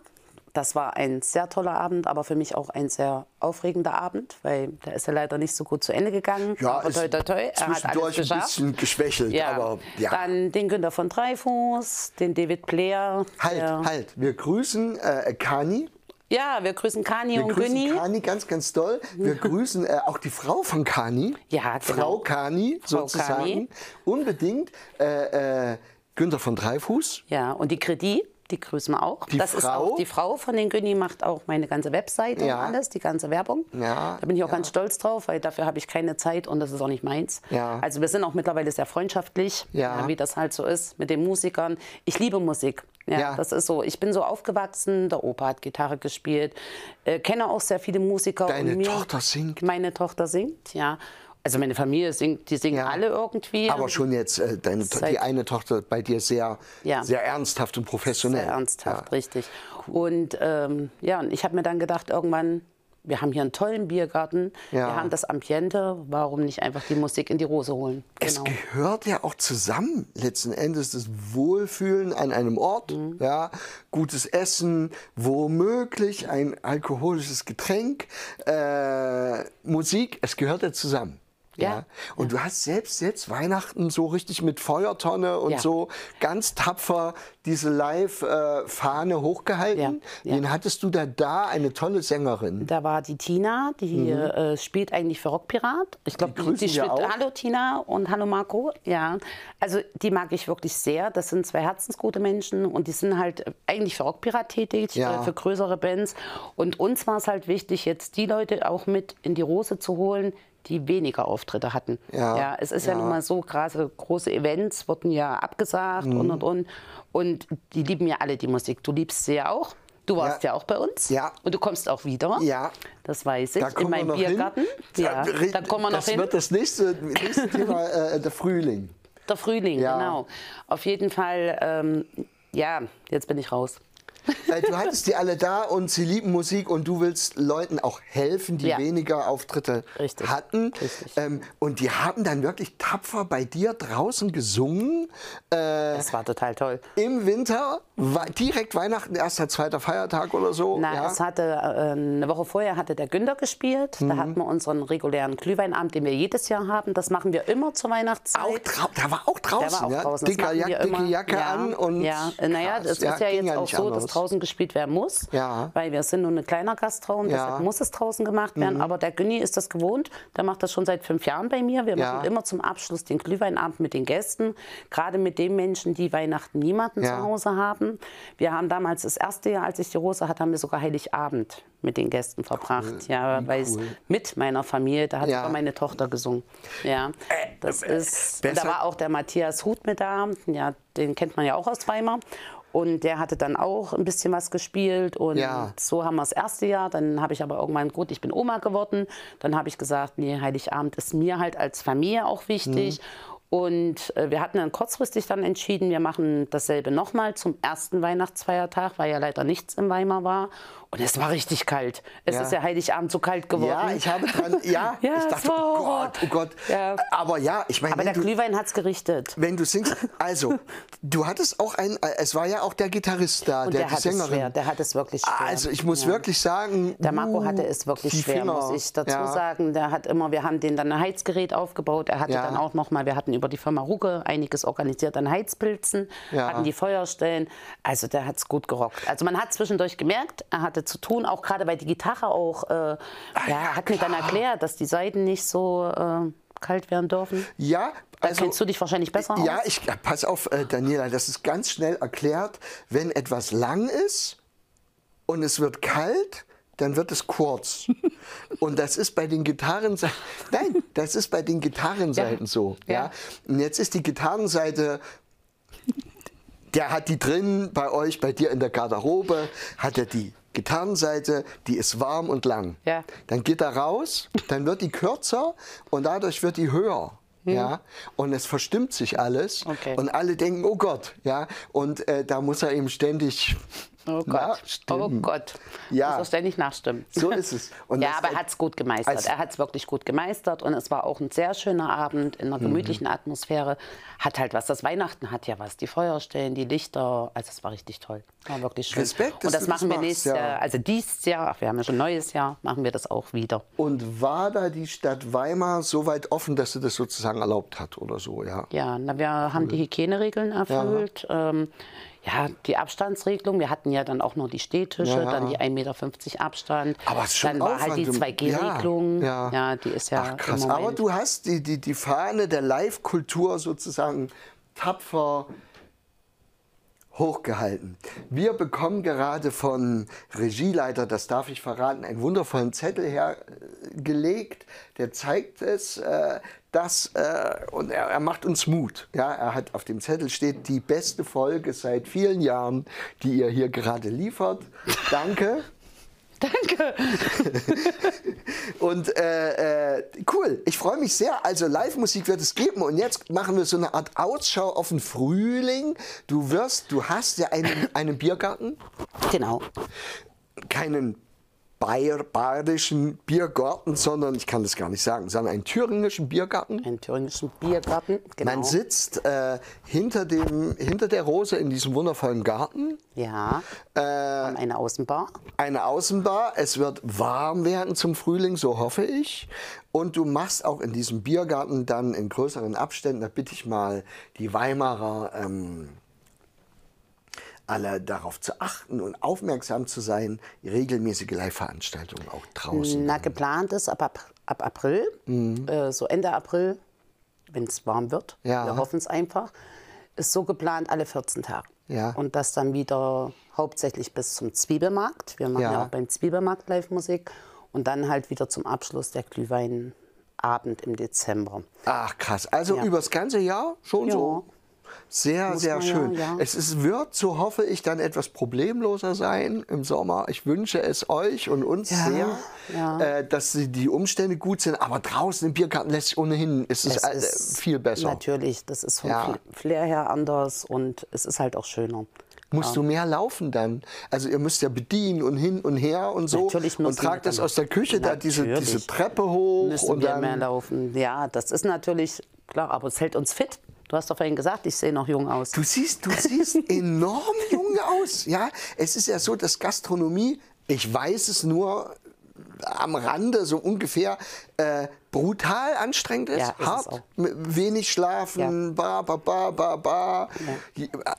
Speaker 2: Das war ein sehr toller Abend, aber für mich auch ein sehr aufregender Abend, weil der ist ja leider nicht so gut zu Ende gegangen. aber toi, toi, toi, er
Speaker 1: zwischendurch ein bisschen geschwächelt,
Speaker 2: Ja.
Speaker 1: aber ja.
Speaker 2: Dann den Günther von Dreifuß, den David Blair.
Speaker 1: Halt, halt. Wir grüßen äh, Kani.
Speaker 2: Ja, wir grüßen Kani
Speaker 1: Wir
Speaker 2: und
Speaker 1: grüßen
Speaker 2: Günni.
Speaker 1: Kani ganz, ganz doll. Wir [laughs] grüßen äh, auch die Frau von Kani.
Speaker 2: Ja, genau.
Speaker 1: Frau Kani,
Speaker 2: Frau
Speaker 1: sozusagen.
Speaker 2: Kani.
Speaker 1: Unbedingt. Äh, äh, Günther von Dreifuß.
Speaker 2: Ja, und die Kredi, die grüßen wir auch.
Speaker 1: Die
Speaker 2: das ist
Speaker 1: Frau?
Speaker 2: auch die Frau von den Günni, macht auch meine ganze Webseite
Speaker 1: Ja.
Speaker 2: und alles, die ganze Werbung.
Speaker 1: Ja,
Speaker 2: Da bin ich auch
Speaker 1: ja.
Speaker 2: ganz stolz drauf, weil dafür habe ich keine Zeit und das ist auch nicht meins.
Speaker 1: Ja.
Speaker 2: Also wir sind auch mittlerweile sehr freundschaftlich,
Speaker 1: Ja.
Speaker 2: wie das halt so ist mit den Musikern. Ich liebe Musik. Ja,
Speaker 1: Ja.
Speaker 2: das ist so. Ich bin so aufgewachsen. Der Opa hat Gitarre gespielt, äh, kenne auch sehr viele Musiker.
Speaker 1: Deine Tochter singt?
Speaker 2: Meine Tochter singt, ja. Also meine Familie singt, die singen
Speaker 1: Ja.
Speaker 2: alle irgendwie.
Speaker 1: Aber schon jetzt äh, deine, die eine Tochter bei dir sehr,
Speaker 2: Ja.
Speaker 1: sehr ernsthaft und professionell.
Speaker 2: Sehr ernsthaft, richtig. Und ähm, ja, und ich habe mir dann gedacht, irgendwann, wir haben hier einen tollen Biergarten,
Speaker 1: Ja.
Speaker 2: wir haben das Ambiente, warum nicht einfach die Musik in die Rose holen?
Speaker 1: Es
Speaker 2: Genau.
Speaker 1: gehört ja auch zusammen, letzten Endes, das Wohlfühlen an einem Ort,
Speaker 2: Mhm.
Speaker 1: ja, gutes Essen, womöglich ein alkoholisches Getränk, äh, Musik, es gehört ja zusammen.
Speaker 2: Ja.
Speaker 1: Und du hast selbst jetzt Weihnachten so richtig mit Feuertonne und
Speaker 2: Ja.
Speaker 1: so ganz tapfer diese Live-Fahne hochgehalten.
Speaker 2: Ja, ja.
Speaker 1: Wen hattest du da da? Eine tolle Sängerin.
Speaker 2: Da war die Tina, die äh, spielt eigentlich für Rockpirat. Ich glaube,
Speaker 1: Mhm. Die wir
Speaker 2: spielt.
Speaker 1: auch.
Speaker 2: Hallo Tina und hallo Marco. Ja, also die mag ich wirklich sehr. Das sind zwei herzensgute Menschen und die sind halt eigentlich für Rockpirat tätig,
Speaker 1: Ja.
Speaker 2: äh, für größere Bands. Und uns war es halt wichtig, jetzt die Leute auch mit in die Rose zu holen, die weniger Auftritte hatten.
Speaker 1: Ja,
Speaker 2: es ist ja,
Speaker 1: ja.
Speaker 2: nun mal so, gerade große Events wurden ja abgesagt
Speaker 1: Mhm.
Speaker 2: und und und. Und die lieben ja alle die Musik. Du liebst sie ja auch. Du warst ja,
Speaker 1: Ja.
Speaker 2: auch bei uns.
Speaker 1: Ja.
Speaker 2: Und du kommst auch wieder.
Speaker 1: Ja.
Speaker 2: Das weiß ich.
Speaker 1: Da
Speaker 2: in meinem Biergarten.
Speaker 1: Hin.
Speaker 2: Ja, da kommen wir noch
Speaker 1: das
Speaker 2: hin.
Speaker 1: wird das nächste, nächste [laughs] Thema, äh, der Frühling.
Speaker 2: Der Frühling,
Speaker 1: Ja.
Speaker 2: genau. Auf jeden Fall, ähm, ja, jetzt bin ich raus.
Speaker 1: Äh, Du hattest die alle da und sie lieben Musik und du willst Leuten auch helfen, die
Speaker 2: Ja.
Speaker 1: weniger Auftritte
Speaker 2: Richtig.
Speaker 1: hatten.
Speaker 2: Richtig.
Speaker 1: Ähm, und die haben dann wirklich tapfer bei dir draußen gesungen. Äh,
Speaker 2: Das war total toll.
Speaker 1: Im Winter Direkt Weihnachten, erster, zweiter Feiertag oder so?
Speaker 2: Na,
Speaker 1: ja?
Speaker 2: es hatte, äh, eine Woche vorher hatte der Günther gespielt.
Speaker 1: Mhm.
Speaker 2: Da hatten wir unseren regulären Glühweinabend, den wir jedes Jahr haben. Das machen wir immer zur Weihnachtszeit.
Speaker 1: auch der war auch draußen,
Speaker 2: Der war auch
Speaker 1: ja?
Speaker 2: draußen. Das
Speaker 1: Dicker
Speaker 2: machen
Speaker 1: Jack, dicke. Jacke
Speaker 2: ja,
Speaker 1: an und
Speaker 2: ja, äh, naja,
Speaker 1: Ja,
Speaker 2: ist ja jetzt auch so, dass draußen gespielt werden muss,
Speaker 1: Ja.
Speaker 2: weil wir sind nun ein kleiner Gastraum,
Speaker 1: Ja. Mhm.
Speaker 2: deshalb muss es draußen gemacht werden. Aber der Günni ist das gewohnt, der macht das schon seit fünf Jahren bei mir. Wir
Speaker 1: Ja.
Speaker 2: machen immer zum Abschluss den Glühweinabend mit den Gästen, gerade mit den Menschen, die Weihnachten niemanden
Speaker 1: Ja.
Speaker 2: zu Hause haben. Wir haben damals das erste Jahr, als ich die Rose hatte, haben wir sogar Heiligabend mit den Gästen verbracht. Ja, weil es mit meiner Familie, da hat
Speaker 1: Ja. Äh,
Speaker 2: sogar meine Tochter gesungen. Ja, das ist, und da war auch der Matthias Huth mit da. Ja, den kennt man ja auch aus Weimar. Und der hatte dann auch ein bisschen was gespielt. Und
Speaker 1: Ja.
Speaker 2: so haben wir das erste Jahr. Dann habe ich aber irgendwann, gut, ich bin Oma geworden. Dann habe ich gesagt, nee, Heiligabend ist mir halt als Familie auch wichtig. Und äh, wir hatten dann kurzfristig dann entschieden, wir machen dasselbe nochmal zum ersten Weihnachtsfeiertag, weil ja leider nichts in Weimar war. Und es war richtig kalt. Es
Speaker 1: Ja.
Speaker 2: ist ja Heiligabend so kalt geworden.
Speaker 1: Ja, ich habe dran, ja, [laughs]
Speaker 2: Ja,
Speaker 1: ich dachte, oh. Gott, oh Gott.
Speaker 2: Ja.
Speaker 1: Aber ja, ich meine,
Speaker 2: aber der
Speaker 1: du,
Speaker 2: Glühwein hat es gerichtet.
Speaker 1: wenn du singst, also, [laughs] du hattest auch ein, es war ja auch der Gitarrist da,
Speaker 2: Und
Speaker 1: der,
Speaker 2: der,
Speaker 1: die
Speaker 2: hat es schwer.
Speaker 1: Sängerin.
Speaker 2: Der hat es wirklich schwer.
Speaker 1: Also ich muss wirklich sagen,
Speaker 2: Der Marco
Speaker 1: uh,
Speaker 2: hatte es wirklich schwer,
Speaker 1: Finger.
Speaker 2: muss ich dazu sagen. Der hat immer, wir haben den dann ein Heizgerät aufgebaut. Er hatte dann auch noch mal, wir hatten über die Firma Ruge einiges organisiert an Heizpilzen, hatten die Feuerstellen. Also der hat es gut gerockt. Also man hat zwischendurch gemerkt, er hatte zu tun, auch gerade weil die Gitarre auch, äh, ja, er hat mir dann erklärt, dass die Seiten nicht so äh, kalt werden dürfen.
Speaker 1: Ja,
Speaker 2: Da
Speaker 1: also
Speaker 2: kennst du dich wahrscheinlich besser
Speaker 1: Ja,
Speaker 2: aus.
Speaker 1: ich ja, pass auf, äh, Daniela, das ist ganz schnell erklärt. Wenn etwas lang ist und es wird kalt, dann wird es kurz. [laughs] und das ist bei den Gitarren, nein, das ist bei den Gitarrenseiten
Speaker 2: Ja.
Speaker 1: so. Ja.
Speaker 2: Ja.
Speaker 1: Und jetzt ist die Gitarrenseite der hat die drin bei euch, bei dir in der Garderobe, hat er die Gitarrenseite, die ist warm und lang.
Speaker 2: Ja.
Speaker 1: Dann geht er raus, dann wird die kürzer und dadurch wird die höher. Ja, und es verstimmt sich alles
Speaker 2: Okay.
Speaker 1: und alle denken, oh Gott, ja, und äh, da muss er eben ständig
Speaker 2: Oh Gott. Oh. Gott.
Speaker 1: Ja.
Speaker 2: Muss er ständig nachstimmen.
Speaker 1: So ist es. Und [laughs]
Speaker 2: ja,
Speaker 1: das-
Speaker 2: aber er hat es gut gemeistert. er hat es wirklich gut gemeistert und es war auch ein sehr schöner Abend in einer gemütlichen
Speaker 1: Mhm.
Speaker 2: Atmosphäre. Hat halt was. Das Weihnachten hat ja was. Die Feuerstellen, die Lichter. Also es war richtig toll. War wirklich schön.
Speaker 1: Respekt,
Speaker 2: und das
Speaker 1: du das
Speaker 2: machen wir nächstes
Speaker 1: ja.
Speaker 2: Jahr. Also dieses Jahr, ach, wir haben ja schon ein neues Jahr, machen wir das auch wieder.
Speaker 1: Und war da die Stadt Weimar so weit offen, dass sie das sozusagen erlaubt hat oder so, ja?
Speaker 2: Ja, na, wir haben die Hygieneregeln erfüllt. Ja. Ähm, ja, die Abstandsregelung. Wir hatten ja dann auch noch die Stehtische,
Speaker 1: Ja.
Speaker 2: dann die 1,50 Meter Abstand.
Speaker 1: Aber es ist schon
Speaker 2: dann war halt die
Speaker 1: Aufwand, um-
Speaker 2: 2G-Regelung.
Speaker 1: Ja,
Speaker 2: Ja, die ist ja
Speaker 1: Ach, krass. Aber du hast die, die, die Fahne der Live-Kultur sozusagen tapfer hochgehalten. Wir bekommen gerade von Regieleiter, das darf ich verraten, einen wundervollen Zettel hergelegt, der zeigt es, äh, dass, äh, und er, er macht uns Mut. Ja, er hat auf dem Zettel steht die beste Folge seit vielen Jahren, die ihr hier gerade liefert. Danke. [laughs]
Speaker 2: Danke.
Speaker 1: Und äh, äh, cool, ich freue mich sehr. Also Live-Musik wird es geben und jetzt machen wir so eine Art Ausschau auf den Frühling. Du wirst, du hast ja einen, einen Biergarten,
Speaker 2: Genau.
Speaker 1: keinen Bayer, bayerischen Biergarten, sondern ich kann das gar nicht sagen, sondern einen thüringischen Biergarten.
Speaker 2: Einen thüringischen Biergarten. Genau.
Speaker 1: Man sitzt äh, hinter, dem, hinter der Rose in diesem wundervollen Garten.
Speaker 2: Ja.
Speaker 1: Äh,
Speaker 2: eine Außenbar.
Speaker 1: eine Außenbar. Es wird warm werden zum Frühling, so hoffe ich. Und du machst auch in diesem Biergarten dann in größeren Abständen, da bitte ich mal die Weimarer ähm, alle darauf zu achten und aufmerksam zu sein, regelmäßige Live-Veranstaltungen auch draußen.
Speaker 2: Na, geplant ist ab, ab, ab April, äh, so Ende April, wenn es warm wird.
Speaker 1: Mhm. Ja.
Speaker 2: Wir hoffen es einfach. Ist so geplant alle 14 Tage.
Speaker 1: Ja.
Speaker 2: Und das dann wieder hauptsächlich bis zum Zwiebelmarkt. Wir machen
Speaker 1: Ja.
Speaker 2: ja, auch beim Zwiebelmarkt Live-Musik. Und dann halt wieder zum Abschluss der Glühweinabend im Dezember.
Speaker 1: Ach krass, also
Speaker 2: Ja.
Speaker 1: übers ganze Jahr schon
Speaker 2: Ja.
Speaker 1: so? Sehr,
Speaker 2: Muss
Speaker 1: sehr
Speaker 2: man ja,
Speaker 1: schön.
Speaker 2: ja.
Speaker 1: Es ist, wird, so hoffe ich, dann etwas problemloser sein im Sommer. Ich wünsche es euch und uns
Speaker 2: Ja,
Speaker 1: sehr,
Speaker 2: ja.
Speaker 1: Äh, dass die- Umstände gut sind. Aber draußen im Biergarten lässt sich ohnehin, ist es,
Speaker 2: Es
Speaker 1: äh,
Speaker 2: ist
Speaker 1: viel besser.
Speaker 2: Natürlich, das ist vom
Speaker 1: Ja.
Speaker 2: Fl- Flair her anders und es ist halt auch schöner.
Speaker 1: Musst du mehr laufen dann? Also ihr müsst ja bedienen und hin und her und so.
Speaker 2: Natürlich
Speaker 1: und tragt das aus der Küche da diese, diese Treppe hoch
Speaker 2: Müssen
Speaker 1: und
Speaker 2: wir
Speaker 1: dann.
Speaker 2: mehr laufen. Ja, das ist natürlich klar, aber es hält uns fit. Du hast doch vorhin gesagt, ich sehe noch jung aus.
Speaker 1: Du siehst, du siehst [laughs] enorm jung aus. Ja, es ist ja so, dass Gastronomie, ich weiß es nur am Rande so ungefähr, äh, brutal anstrengend ist,
Speaker 2: Ja,
Speaker 1: hart, wenig schlafen, ba, ba, ba, ba, ba,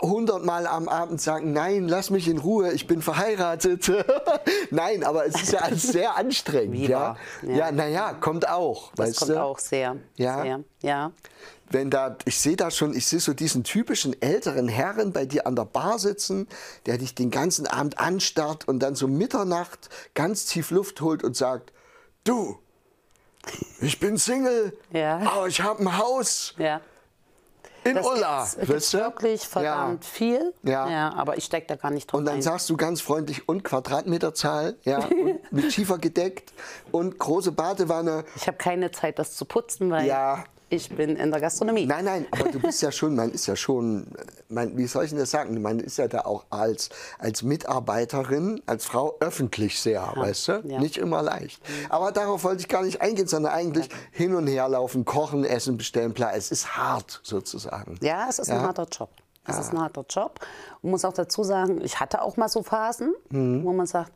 Speaker 1: hundertmal am Abend sagen, nein, lass mich in Ruhe, ich bin verheiratet. [laughs] nein, aber es ist ja alles [laughs] sehr anstrengend.
Speaker 2: Wie
Speaker 1: ja, ja,
Speaker 2: ja.
Speaker 1: naja, kommt auch.
Speaker 2: Das kommt
Speaker 1: du?
Speaker 2: auch sehr.
Speaker 1: Ja?
Speaker 2: Sehr, ja.
Speaker 1: wenn da, ich sehe da schon, ich sehe so diesen typischen älteren Herren bei dir an der Bar sitzen, der dich den ganzen Abend anstarrt und dann so Mitternacht ganz tief Luft holt und sagt, du, ich bin Single,
Speaker 2: Ja.
Speaker 1: aber ich habe ein Haus
Speaker 2: ja.
Speaker 1: in
Speaker 2: Das
Speaker 1: Ulla.
Speaker 2: gibt's, gibt's wirklich verdammt viel.
Speaker 1: Ja.
Speaker 2: aber ich stecke da gar nicht drauf
Speaker 1: Und dann
Speaker 2: ein.
Speaker 1: sagst du ganz freundlich und Quadratmeterzahl, ja, [laughs] und mit Schiefer gedeckt und große Badewanne.
Speaker 2: Ich habe keine Zeit, das zu putzen, weil
Speaker 1: Ja.
Speaker 2: Ich bin in der Gastronomie.
Speaker 1: Nein, nein, aber du bist ja schon, man ist ja schon, man, wie soll ich denn das sagen? Man ist ja da auch als, als Mitarbeiterin, als Frau öffentlich sehr, weißt du?
Speaker 2: ja.
Speaker 1: Nicht immer leicht. Aber darauf wollte ich gar nicht eingehen, sondern eigentlich hin und her laufen, kochen, essen, bestellen, bla. Es ist hart sozusagen.
Speaker 2: Ja, es ist ein harter Job. Es ist ein harter Job. Und muss auch dazu sagen, ich hatte auch mal so Phasen,
Speaker 1: Mhm.
Speaker 2: wo man sagt,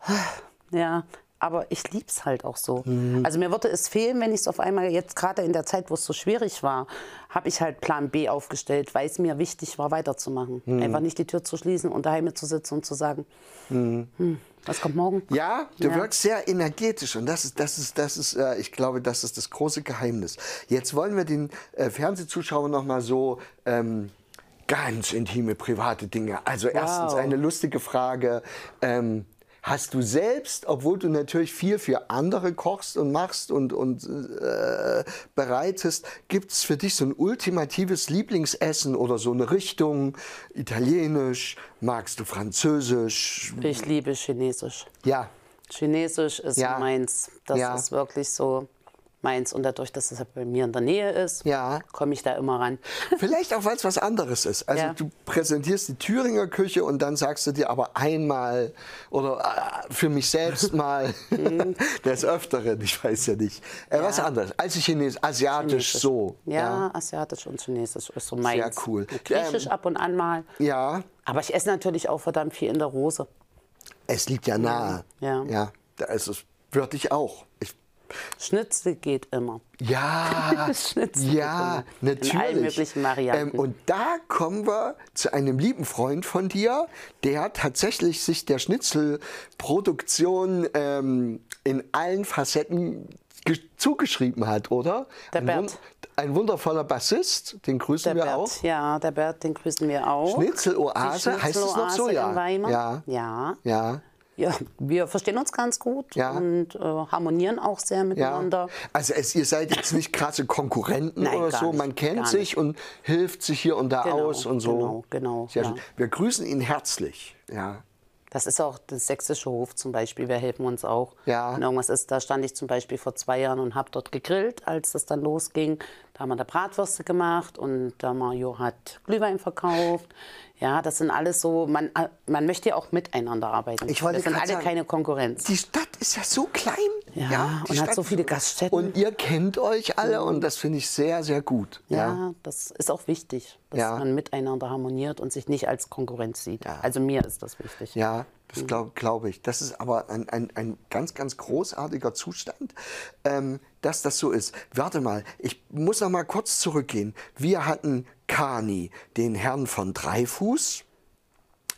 Speaker 2: [sighs] ja, aber ich liebe es halt auch so.
Speaker 1: Mhm.
Speaker 2: Also mir würde es fehlen, wenn ich es auf einmal jetzt gerade in der Zeit, wo es so schwierig war, habe ich halt Plan B aufgestellt, weil es mir wichtig war, weiterzumachen.
Speaker 1: Mhm.
Speaker 2: Einfach nicht die Tür zu schließen und daheim zu sitzen und zu sagen, hm, was kommt morgen?
Speaker 1: Ja, du
Speaker 2: Ja.
Speaker 1: wirkst sehr energetisch und das ist, das ist, das ist, äh, ich glaube, das ist das große Geheimnis. Jetzt wollen wir den äh, Fernsehzuschauern noch mal so ähm, ganz intime, private Dinge. Also erstens eine lustige Frage. Ähm, Hast du selbst, obwohl du natürlich viel für andere kochst und machst und, und äh, bereitest, gibt es für dich so ein ultimatives Lieblingsessen oder so eine Richtung? Italienisch, magst du Französisch?
Speaker 2: Ich liebe Chinesisch.
Speaker 1: Ja,
Speaker 2: Chinesisch ist
Speaker 1: Ja.
Speaker 2: meins. Das
Speaker 1: Ja.
Speaker 2: ist wirklich so meins. Und dadurch, dass es bei mir in der Nähe ist,
Speaker 1: Ja.
Speaker 2: komme ich da immer ran. [laughs]
Speaker 1: Vielleicht auch, weil es was anderes ist. Also
Speaker 2: Ja.
Speaker 1: du präsentierst die Thüringer Küche und dann sagst du dir aber einmal oder äh, für mich selbst [laughs] mal [laughs] des Öfteren, ich weiß ja nicht, äh, was anderes. als Chinesisch, asiatisch
Speaker 2: Chinesisch.
Speaker 1: so.
Speaker 2: Ja, asiatisch und chinesisch ist so meins.
Speaker 1: cool.
Speaker 2: Und Griechisch
Speaker 1: Ähm,
Speaker 2: ab und an mal.
Speaker 1: Ja,
Speaker 2: Aber ich esse natürlich auch verdammt viel in der Rose.
Speaker 1: es liegt ja nahe.
Speaker 2: Ja.
Speaker 1: ja da ist es, würde ich auch.
Speaker 2: Schnitzel geht immer.
Speaker 1: Ja, [laughs]
Speaker 2: Schnitzel
Speaker 1: ja,
Speaker 2: in
Speaker 1: natürlich.
Speaker 2: allen möglichen Varianten.
Speaker 1: Ähm, und da kommen wir zu einem lieben Freund von dir, der tatsächlich sich der Schnitzelproduktion ähm, in allen Facetten ge- zugeschrieben hat, oder?
Speaker 2: Der
Speaker 1: ein,
Speaker 2: Bert.
Speaker 1: wund- ein wundervoller Bassist, den grüßen
Speaker 2: Der
Speaker 1: wir
Speaker 2: Bert,
Speaker 1: auch.
Speaker 2: ja, der Bert, den grüßen wir auch.
Speaker 1: Schnitzeloase,
Speaker 2: Die
Speaker 1: heißt es noch so? Ja.
Speaker 2: in.
Speaker 1: Ja.
Speaker 2: ja.
Speaker 1: Ja.
Speaker 2: Ja, wir verstehen uns ganz gut
Speaker 1: Ja.
Speaker 2: und äh, harmonieren auch sehr
Speaker 1: Ja,
Speaker 2: miteinander.
Speaker 1: also es, ihr seid jetzt nicht krasse Konkurrenten
Speaker 2: Nein,
Speaker 1: oder so,
Speaker 2: nicht,
Speaker 1: man kennt sich und hilft sich hier und da
Speaker 2: Genau,
Speaker 1: aus und so.
Speaker 2: genau, genau,
Speaker 1: Sehr
Speaker 2: ja.
Speaker 1: schön. Wir grüßen ihn herzlich. Ja.
Speaker 2: Das ist auch das sächsische Hof zum Beispiel, wir helfen uns auch.
Speaker 1: Ja.
Speaker 2: Wenn irgendwas ist, da stand ich zum Beispiel vor zwei Jahren und habe dort gegrillt, als das dann losging. Da haben wir da Bratwürste gemacht und der Mario hat Glühwein verkauft. Ja, das sind alles so, man, äh, man möchte ja auch miteinander arbeiten.
Speaker 1: Ich wollte
Speaker 2: das sind alle
Speaker 1: sagen,
Speaker 2: keine Konkurrenz.
Speaker 1: Die Stadt ist ja so klein.
Speaker 2: Ja,
Speaker 1: die
Speaker 2: und hat
Speaker 1: Stadt
Speaker 2: so
Speaker 1: ist
Speaker 2: viele Gaststätten.
Speaker 1: Und ihr kennt euch alle und das finde ich sehr, sehr gut.
Speaker 2: Ja, das ist auch wichtig, dass
Speaker 1: Ja.
Speaker 2: man miteinander harmoniert und sich nicht als Konkurrenz sieht.
Speaker 1: Ja.
Speaker 2: Also mir ist das wichtig.
Speaker 1: Ja, das glaube glaub ich. Das ist aber ein, ein, ein ganz, ganz großartiger Zustand, ähm, dass das so ist. Warte mal, ich muss noch mal kurz zurückgehen. Wir hatten Kani, den Herrn von Dreifuß.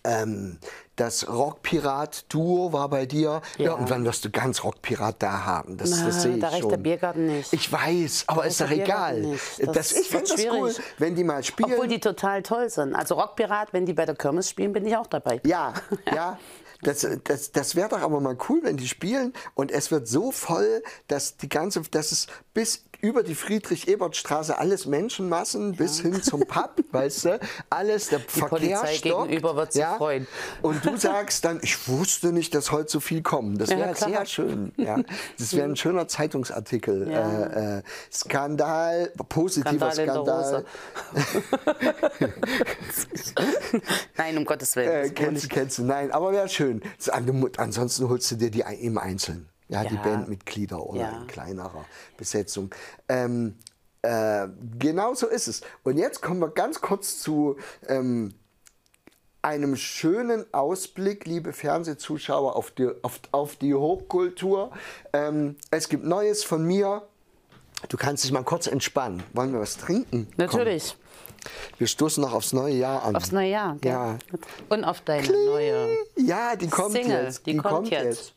Speaker 1: Ähm, das Rockpirat-Duo war bei dir. Ja.
Speaker 2: Ja.
Speaker 1: und wann wirst du ganz Rockpirat da haben? Das,
Speaker 2: Na,
Speaker 1: das sehe ich
Speaker 2: da reicht
Speaker 1: schon.
Speaker 2: der Biergarten nicht.
Speaker 1: Ich weiß, aber ist doch egal. Das,
Speaker 2: Das
Speaker 1: ich finde das cool, wenn die mal spielen.
Speaker 2: Obwohl die total toll sind. Also Rockpirat, wenn die bei der Kirmes spielen, bin ich auch dabei.
Speaker 1: Ja, ja. Das, das, das wäre doch aber mal cool, wenn die spielen und es wird so voll, dass die ganze, dass es bis über die Friedrich-Ebert-Straße alles Menschenmassen bis hin zum Pub, [laughs] weißt du, alles der Verkehr
Speaker 2: Polizei
Speaker 1: stockt,
Speaker 2: gegenüber wird sich freuen.
Speaker 1: Und du sagst dann, ich wusste nicht, dass heute so viel kommen. Das
Speaker 2: Ja,
Speaker 1: wäre
Speaker 2: klar.
Speaker 1: sehr schön. Ja. Das wäre ein [laughs] schöner Zeitungsartikel.
Speaker 2: Ja.
Speaker 1: Äh, äh, Skandal, positiver
Speaker 2: Skandal
Speaker 1: Skandal. [laughs]
Speaker 2: Nein, um Gottes Willen.
Speaker 1: Äh, kennst du, kennst du. Nein, aber wäre schön. Ansonsten holst du dir die im Einzelnen. Ja, die
Speaker 2: Ja.
Speaker 1: Bandmitglieder oder
Speaker 2: Ja.
Speaker 1: in kleinerer Besetzung. Ähm, Äh, genau so ist es. Und jetzt kommen wir ganz kurz zu ähm, einem schönen Ausblick, liebe Fernsehzuschauer, auf die, auf, auf die Hochkultur. Ähm, es gibt Neues von mir. Du kannst dich mal kurz entspannen. Wollen wir was trinken?
Speaker 2: Natürlich.
Speaker 1: Komm. Wir stoßen noch aufs neue Jahr an.
Speaker 2: Aufs neue Jahr, gell?
Speaker 1: Ja.
Speaker 2: Und auf deine
Speaker 1: Kling.
Speaker 2: neue
Speaker 1: Ja, die kommt
Speaker 2: Single.
Speaker 1: jetzt.
Speaker 2: Die, kommt, jetzt.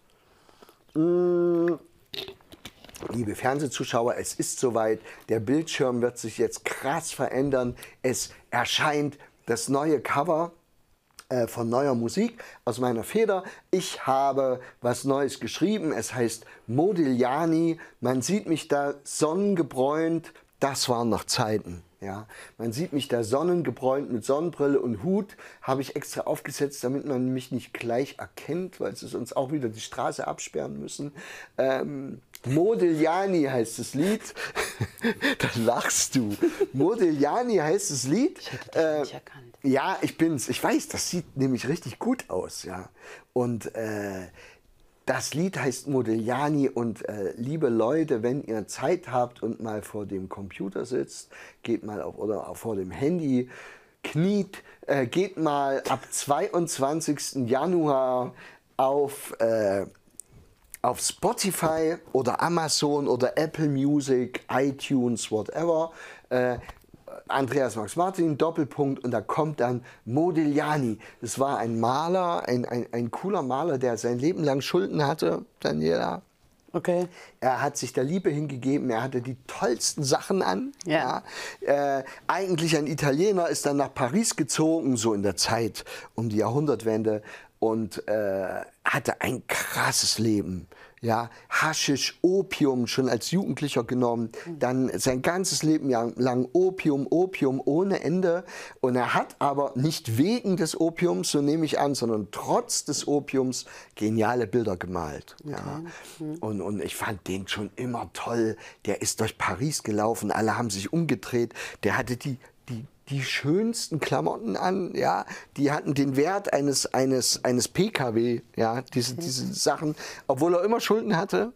Speaker 1: Mm. Liebe Fernsehzuschauer, es ist soweit. Der Bildschirm wird sich jetzt krass verändern. Es erscheint das neue Cover äh, von neuer Musik aus meiner Feder. Ich habe was Neues geschrieben. Es heißt Modigliani. Man sieht mich da sonnengebräunt. Das waren noch Zeiten. Ja, man sieht mich da sonnengebräunt mit Sonnenbrille und Hut, habe ich extra aufgesetzt, damit man mich nicht gleich erkennt, weil sie sonst auch wieder die Straße absperren müssen. Ähm, Modigliani heißt das Lied. [laughs] da lachst du. Modigliani heißt das Lied.
Speaker 2: Ich hätte dich nicht erkannt.
Speaker 1: Ja, ich bin's. Ich weiß, das sieht nämlich richtig gut aus, ja. Und äh, das Lied heißt Modigliani und äh, liebe Leute, wenn ihr Zeit habt und mal vor dem Computer sitzt, geht mal auf, oder auch vor dem Handy, kniet, äh, geht mal ab 22. Januar auf, äh, auf Spotify oder Amazon oder Apple Music, iTunes, whatever. Äh, Andreas Max Martin, Doppelpunkt, und da kommt dann Modigliani. Das war ein Maler, ein, ein, ein cooler Maler, der sein Leben lang Schulden hatte, Daniela.
Speaker 2: Okay.
Speaker 1: Er hat sich der Liebe hingegeben, er hatte die tollsten Sachen an.
Speaker 2: Ja.
Speaker 1: Ja. Äh, eigentlich ein Italiener, ist dann nach Paris gezogen, so in der Zeit um die Jahrhundertwende und äh, hatte ein krasses Leben. Ja, Haschisch, Opium schon als Jugendlicher genommen, dann sein ganzes Leben lang Opium, Opium ohne Ende. Und er hat aber nicht wegen des Opiums, so nehme ich an, sondern trotz des Opiums geniale Bilder gemalt. Ja. Und, und ich fand den schon immer toll. Der ist durch Paris gelaufen, alle haben sich umgedreht. Der hatte die, die, die schönsten Klamotten an, ja, die hatten den Wert eines, eines, eines PKW, ja, diese, diese Sachen, obwohl er immer Schulden hatte.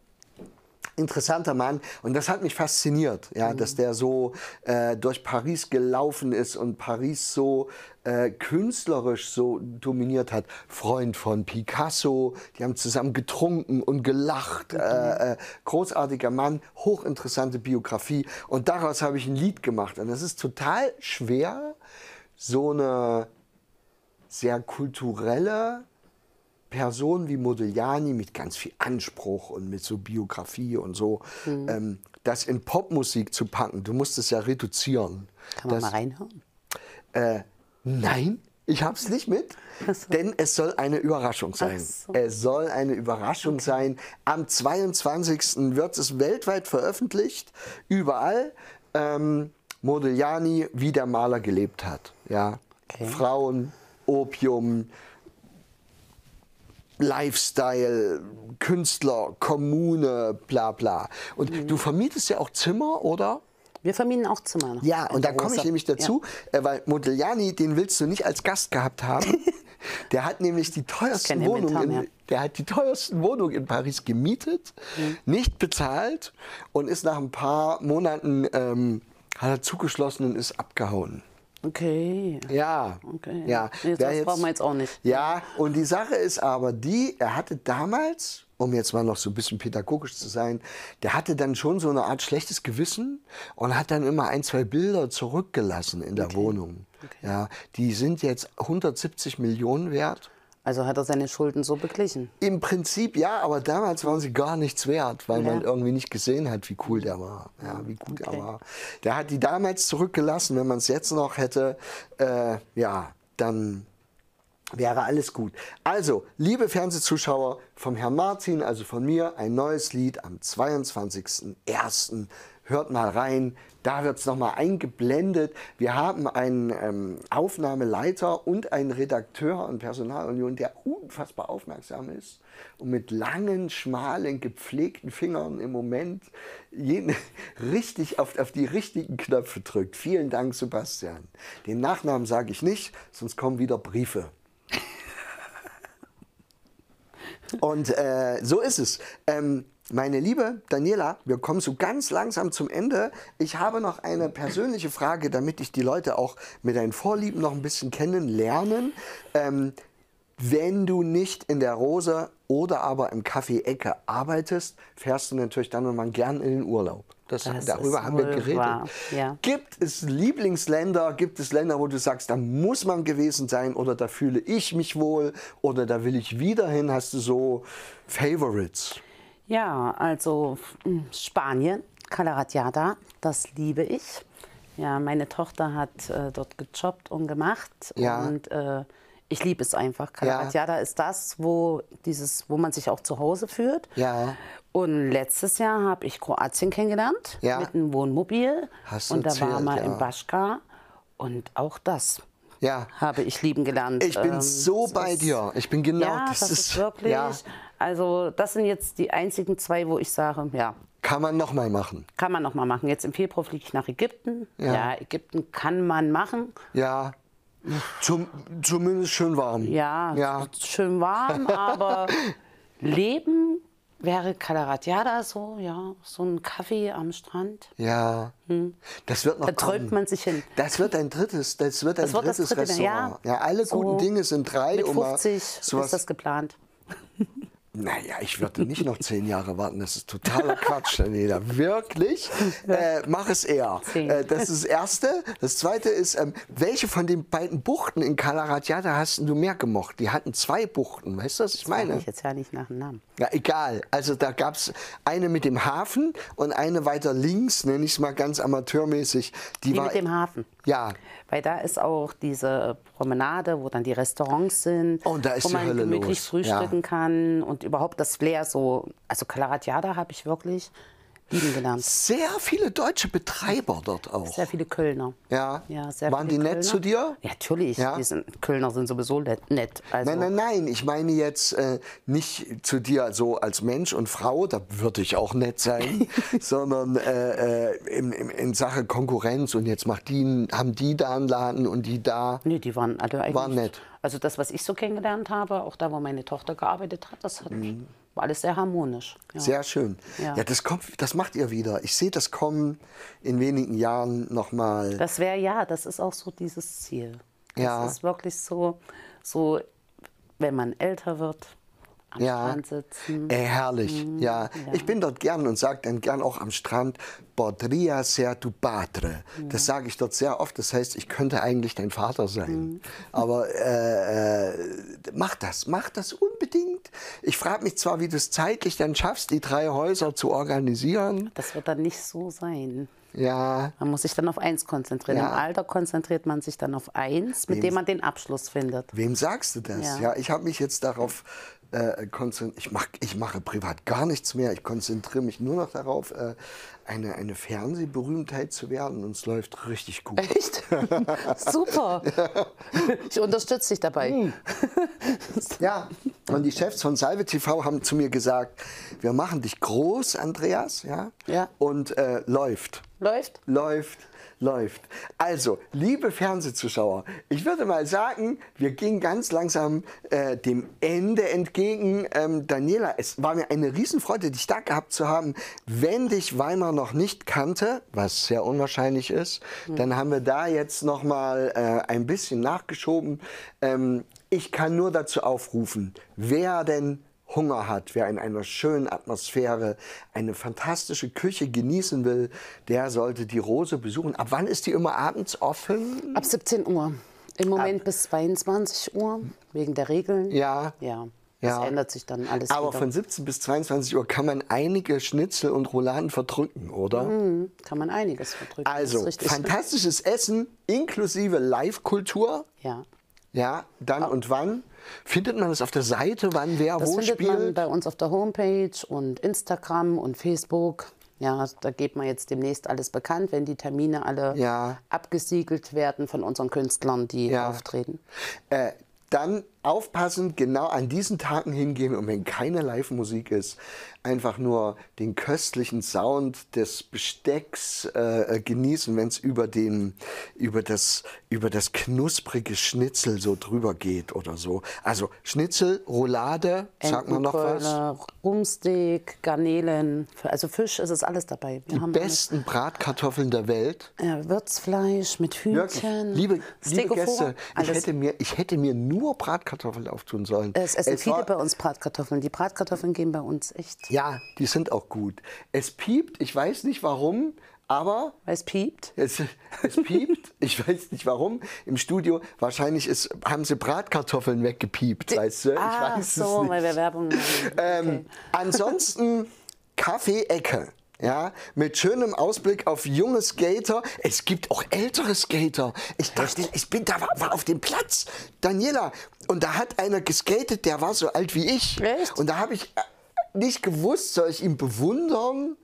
Speaker 1: Interessanter Mann und das hat mich fasziniert, ja, dass der so äh, durch Paris gelaufen ist und Paris so äh, künstlerisch so dominiert hat. Freund von Picasso, die haben zusammen getrunken und gelacht. Äh, äh, großartiger Mann, hochinteressante Biografie und daraus habe ich ein Lied gemacht und das ist total schwer, so eine sehr kulturelle Person wie Modigliani mit ganz viel Anspruch und mit so Biografie und so, ähm, das in Popmusik zu packen, du musst es ja reduzieren.
Speaker 2: Kann man
Speaker 1: das,
Speaker 2: mal reinhören?
Speaker 1: Äh, nein, ich habe es nicht mit, denn es soll eine Überraschung sein.
Speaker 2: so.
Speaker 1: Es soll eine Überraschung sein. Am 22. wird es weltweit veröffentlicht, überall. Ähm, Modigliani, wie der Maler gelebt hat. Ja?
Speaker 2: Okay.
Speaker 1: Frauen, Opium, Lifestyle, Künstler, Kommune, bla bla. Und
Speaker 2: Mhm.
Speaker 1: du vermietest ja auch Zimmer, oder?
Speaker 2: Wir vermieten auch Zimmer.
Speaker 1: Ja, und da komme ich nämlich dazu, äh, weil Modigliani, den willst du nicht als Gast gehabt haben. [laughs] Der hat nämlich die teuersten Wohnungen, in, der hat die teuersten Wohnungen in Paris gemietet,
Speaker 2: Mhm.
Speaker 1: nicht bezahlt und ist nach ein paar Monaten ähm, hat er zugeschlossen und ist abgehauen.
Speaker 2: Okay.
Speaker 1: Ja,
Speaker 2: Okay.
Speaker 1: ja.
Speaker 2: Jetzt,
Speaker 1: Wer
Speaker 2: das brauchen wir jetzt auch nicht.
Speaker 1: Ja, und die Sache ist aber die, er hatte damals, um jetzt mal noch so ein bisschen pädagogisch zu sein, der hatte dann schon so eine Art schlechtes Gewissen und hat dann immer ein, zwei Bilder zurückgelassen in der Wohnung. Ja, die sind jetzt 170 Millionen wert.
Speaker 2: Also hat er seine Schulden so beglichen.
Speaker 1: Im Prinzip ja, aber damals waren sie gar nichts wert, weil man
Speaker 2: Ja.
Speaker 1: irgendwie nicht gesehen hat, wie cool der war, ja, wie gut
Speaker 2: Okay.
Speaker 1: er war. Der hat die damals zurückgelassen. Wenn man es jetzt noch hätte, äh, ja, dann wäre alles gut. Also, liebe Fernsehzuschauer, vom Herrn Martin, also von mir, ein neues Lied am 22.01. Hört mal rein, da wird es nochmal eingeblendet. Wir haben einen ähm, Aufnahmeleiter und einen Redakteur und Personalunion, der unfassbar aufmerksam ist und mit langen, schmalen, gepflegten Fingern im Moment jeden, [laughs] richtig auf, auf die richtigen Knöpfe drückt. Vielen Dank, Sebastian. Den Nachnamen sage ich nicht, sonst kommen wieder Briefe. [laughs] Und äh, so ist es. Ähm, meine liebe Daniela, wir kommen so ganz langsam zum Ende. Ich habe noch eine persönliche Frage, damit ich die Leute auch mit deinen Vorlieben noch ein bisschen kennenlernen. Ähm, wenn du nicht in der Rose oder aber im Café Ecke arbeitest, fährst du natürlich dann und wann gern in den Urlaub. Das,
Speaker 2: Das
Speaker 1: darüber haben wir geredet.
Speaker 2: ja.
Speaker 1: Gibt es Lieblingsländer? Gibt es Länder, wo du sagst, da muss man gewesen sein oder da fühle ich mich wohl oder da will ich wieder hin? Hast du so Favorites?
Speaker 2: Ja, also mm, Spanien, Calaratiada, das liebe ich. Ja, meine Tochter hat äh, dort gejobbt und gemacht
Speaker 1: Ja.
Speaker 2: und äh, ich liebe es einfach. Calaratiada ist das, wo dieses, wo man sich auch zu Hause fühlt.
Speaker 1: Ja.
Speaker 2: Und letztes Jahr habe ich Kroatien kennengelernt
Speaker 1: Ja.
Speaker 2: mit einem Wohnmobil
Speaker 1: Hast du
Speaker 2: und da war
Speaker 1: erzählt,
Speaker 2: mal
Speaker 1: ja.
Speaker 2: in Baschka und auch das
Speaker 1: Ja.
Speaker 2: habe ich lieben gelernt.
Speaker 1: Ich bin
Speaker 2: Ähm,
Speaker 1: so bei
Speaker 2: ist-
Speaker 1: dir. Ich bin genau
Speaker 2: ja, das, ist wirklich.
Speaker 1: Ja,
Speaker 2: Also das sind jetzt die einzigen zwei, wo ich sage, ja,
Speaker 1: kann man noch mal machen.
Speaker 2: kann man noch mal machen. Jetzt im Februar fliege ich nach Ägypten.
Speaker 1: Ja.
Speaker 2: Ja, Ägypten kann man machen.
Speaker 1: Ja. Zum, zumindest schön warm.
Speaker 2: Ja,
Speaker 1: Ja.
Speaker 2: schön warm, [laughs] aber Leben wäre Calaratiada so, ja, so ein Kaffee am Strand.
Speaker 1: Ja. Das wird noch
Speaker 2: Hm. Da träumt man sich hin.
Speaker 1: Das wird ein drittes, das wird ein
Speaker 2: Das wird
Speaker 1: drittes
Speaker 2: dritte,
Speaker 1: Restaurant.
Speaker 2: ja.
Speaker 1: alle
Speaker 2: So
Speaker 1: guten Dinge sind drei.
Speaker 2: Mit
Speaker 1: um mal
Speaker 2: 50
Speaker 1: sowas
Speaker 2: ist das geplant.
Speaker 1: Naja, ich würde nicht noch zehn Jahre warten. Das ist totaler [laughs] Quatsch, Daniela. Wirklich? Äh, mach es eher. Äh, das ist das Erste. Das Zweite ist, ähm, welche von den beiden Buchten in Calaratiada hast du mehr gemocht? Die hatten zwei Buchten. Weißt du, was ich
Speaker 2: Meine
Speaker 1: meine?
Speaker 2: ich jetzt ja nicht nach dem Namen.
Speaker 1: Ja, egal. Also da gab es eine mit dem Hafen und eine weiter links, nenne ich es mal ganz amateurmäßig. Die,
Speaker 2: Die
Speaker 1: war,
Speaker 2: mit dem Hafen.
Speaker 1: Ja,
Speaker 2: Weil da ist auch diese Promenade, wo dann die Restaurants sind,
Speaker 1: Oh,
Speaker 2: wo man
Speaker 1: Hölle
Speaker 2: gemütlich
Speaker 1: los.
Speaker 2: frühstücken
Speaker 1: Ja.
Speaker 2: kann und überhaupt das Flair so. Also Calaratiada habe ich wirklich lieben gelernt.
Speaker 1: sehr viele deutsche Betreiber dort auch.
Speaker 2: Sehr viele Kölner.
Speaker 1: Ja.
Speaker 2: ja sehr
Speaker 1: Waren
Speaker 2: viele
Speaker 1: die nett
Speaker 2: Kölner.
Speaker 1: zu dir?
Speaker 2: Ja, natürlich.
Speaker 1: Ja?
Speaker 2: Die sind, Kölner sind sowieso net. nett. Also,
Speaker 1: Nein, nein, nein, ich meine jetzt äh, nicht zu dir so als Mensch und Frau, da würde ich auch nett sein, [laughs] sondern äh, äh, in, in, in Sache Konkurrenz und jetzt macht die, haben die da einen Laden und die da.
Speaker 2: Nee, die waren alle eigentlich.
Speaker 1: Waren nett.
Speaker 2: Also das, was ich so kennengelernt habe, auch da, wo meine Tochter gearbeitet hat, das hat, war alles sehr harmonisch. Ja.
Speaker 1: Sehr schön. Ja,
Speaker 2: Ja.
Speaker 1: das kommt, das macht ihr wieder. Ich sehe das kommen in wenigen Jahren nochmal.
Speaker 2: Das wäre ja, das ist auch so dieses Ziel. Das
Speaker 1: Ja.
Speaker 2: ist wirklich so, so, wenn man älter wird, am
Speaker 1: Ja.
Speaker 2: Strand sitzen.
Speaker 1: Äh, herrlich, ja. Ich bin dort gern und sage dann gern auch am Strand, Podria ser tu padre. Das sage ich dort sehr oft. Das heißt, ich könnte eigentlich dein Vater sein. Aber äh, äh, mach das, mach das unbedingt. Ich frage mich zwar, wie du es zeitlich dann schaffst, die drei Häuser zu organisieren.
Speaker 2: Das wird dann nicht so sein.
Speaker 1: Ja,
Speaker 2: Man muss sich dann auf eins konzentrieren.
Speaker 1: Ja.
Speaker 2: Im Alter konzentriert man sich dann auf eins, mit dem man den Abschluss findet.
Speaker 1: Wem sagst du das? Ja,
Speaker 2: Ja.
Speaker 1: ich habe mich jetzt darauf äh. Ich, mach, ich mache privat gar nichts mehr. Ich konzentriere mich nur noch darauf, äh, eine, eine Fernsehberühmtheit zu werden. Und es läuft richtig gut.
Speaker 2: Echt? [laughs] Super. Ich unterstütze dich dabei.
Speaker 1: Hm. Ja, und die Chefs von Salve TV haben zu mir gesagt, wir machen dich groß, Andreas, ja,
Speaker 2: Ja.
Speaker 1: und äh, läuft.
Speaker 2: Läuft?
Speaker 1: Läuft, läuft. Also, liebe Fernsehzuschauer, ich würde mal sagen, wir gehen ganz langsam äh, dem Ende entgegen. Ähm, Daniela, es war mir eine Riesenfreude, dich da gehabt zu haben. Wenn dich Weimar noch nicht kannte, was sehr unwahrscheinlich ist, dann haben wir da jetzt noch mal äh, ein bisschen nachgeschoben. Ähm, ich kann nur dazu aufrufen, wer denn Hunger hat, wer in einer schönen Atmosphäre eine fantastische Küche genießen will, der sollte die Rose besuchen. Ab wann ist die immer abends offen?
Speaker 2: Ab 17 Uhr. Im Moment bis 22 Uhr, wegen der Regeln.
Speaker 1: Ja.
Speaker 2: Ja.
Speaker 1: Ja.
Speaker 2: Das ändert sich dann alles
Speaker 1: Aber
Speaker 2: wieder.
Speaker 1: von 17 bis 22 Uhr kann man einige Schnitzel und Rouladen verdrücken, oder?
Speaker 2: Kann man einiges verdrücken.
Speaker 1: Also, fantastisches Essen inklusive Live-Kultur.
Speaker 2: Ja.
Speaker 1: Ja, dann und wann? Findet man das auf der Seite, wann wer
Speaker 2: Das
Speaker 1: wo
Speaker 2: findet man
Speaker 1: spielt?
Speaker 2: bei uns auf der Homepage und Instagram und Facebook. Ja, da geht man jetzt demnächst alles bekannt, wenn die Termine alle
Speaker 1: Ja.
Speaker 2: abgesiegelt werden von unseren Künstlern, die
Speaker 1: Ja.
Speaker 2: auftreten.
Speaker 1: Äh, dann aufpassen, genau an diesen Tagen hingehen und wenn keine Live-Musik ist, einfach nur den köstlichen Sound des Bestecks äh, genießen, wenn es über, über, das, über das knusprige Schnitzel so drüber geht oder so. Also Schnitzel, Roulade, sag mal noch was.
Speaker 2: Rumsteak, Garnelen, also Fisch, es ist alles dabei.
Speaker 1: Wir die besten alles. Bratkartoffeln der Welt.
Speaker 2: Ja, Würzfleisch mit Hühnchen.
Speaker 1: Liebe, liebe Gäste, ich hätte, mir, ich hätte mir nur Bratkartoffeln auftun sollen.
Speaker 2: Es essen es viele bei uns Bratkartoffeln. Die Bratkartoffeln gehen bei uns echt.
Speaker 1: Ja, die sind auch gut. Es piept, ich weiß nicht warum, aber.
Speaker 2: Es piept?
Speaker 1: Es, es piept, [laughs] ich weiß nicht warum. Im Studio, wahrscheinlich ist, haben sie Bratkartoffeln weggepiept, weißt du? Ich
Speaker 2: ah, weiß so, es nicht. weil wir Werbung machen.
Speaker 1: Ähm, okay. ansonsten [laughs] Kaffee-Ecke. Ja, mit schönem Ausblick auf junge Skater. Es gibt auch ältere Skater. Ich dachte, ich bin da war, war auf dem Platz, Daniela, und da hat einer geskatet, der war so alt wie ich.
Speaker 2: Echt?
Speaker 1: Und da habe ich nicht gewusst, soll ich ihn bewundern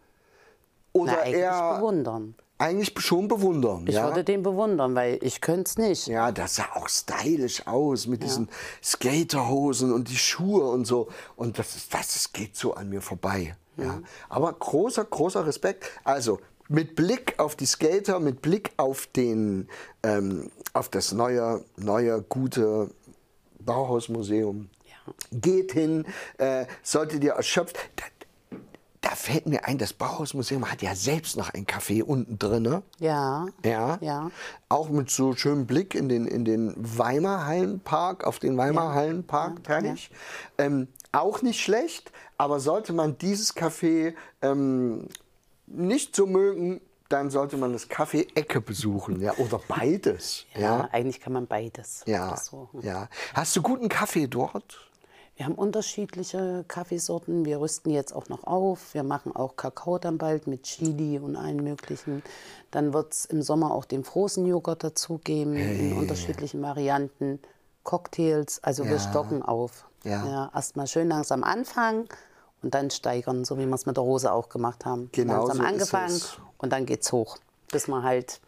Speaker 1: oder
Speaker 2: Na, eigentlich
Speaker 1: eher
Speaker 2: bewundern.
Speaker 1: Eigentlich schon bewundern.
Speaker 2: Ich
Speaker 1: ja?
Speaker 2: würde den bewundern, weil ich könnte es nicht.
Speaker 1: Ja, das sah auch stylisch aus mit ja. diesen Skaterhosen und die Schuhe und so. Und das, ist, das, das geht so an mir vorbei. Ja. ja. Aber großer, großer Respekt. Also mit Blick auf die Skater, mit Blick auf, den, ähm, auf das neue, neue, gute Bauhausmuseum Geht hin, äh, solltet ihr erschöpft. Da, da, fällt mir ein, das Bauhausmuseum hat ja selbst noch ein Café unten drin. Ne?
Speaker 2: Ja.
Speaker 1: ja.
Speaker 2: Ja.
Speaker 1: Auch mit so schönem Blick in den, in den Weimar Hallenpark, auf den Weimar Hallenpark, ja. Ja. Ähm, auch nicht schlecht, aber sollte man dieses Café ähm, nicht so mögen, dann sollte man das Café Ecke besuchen, ja, oder beides. [laughs]
Speaker 2: Ja, ja. eigentlich kann man beides.
Speaker 1: Ja, so. ja. Hast du guten Kaffee dort?
Speaker 2: Wir haben unterschiedliche Kaffeesorten. Wir rüsten jetzt auch noch auf. Wir machen auch Kakao dann bald mit Chili und allen möglichen. Dann wird es im Sommer auch den Frozen-Joghurt dazugeben hey. in unterschiedlichen Varianten. Cocktails, also ja. wir stocken auf. Ja. ja Erstmal schön langsam anfangen und dann steigern, so wie wir es mit der Rose auch gemacht haben.
Speaker 1: Genau
Speaker 2: langsam
Speaker 1: so
Speaker 2: angefangen und dann geht es hoch, bis wir halt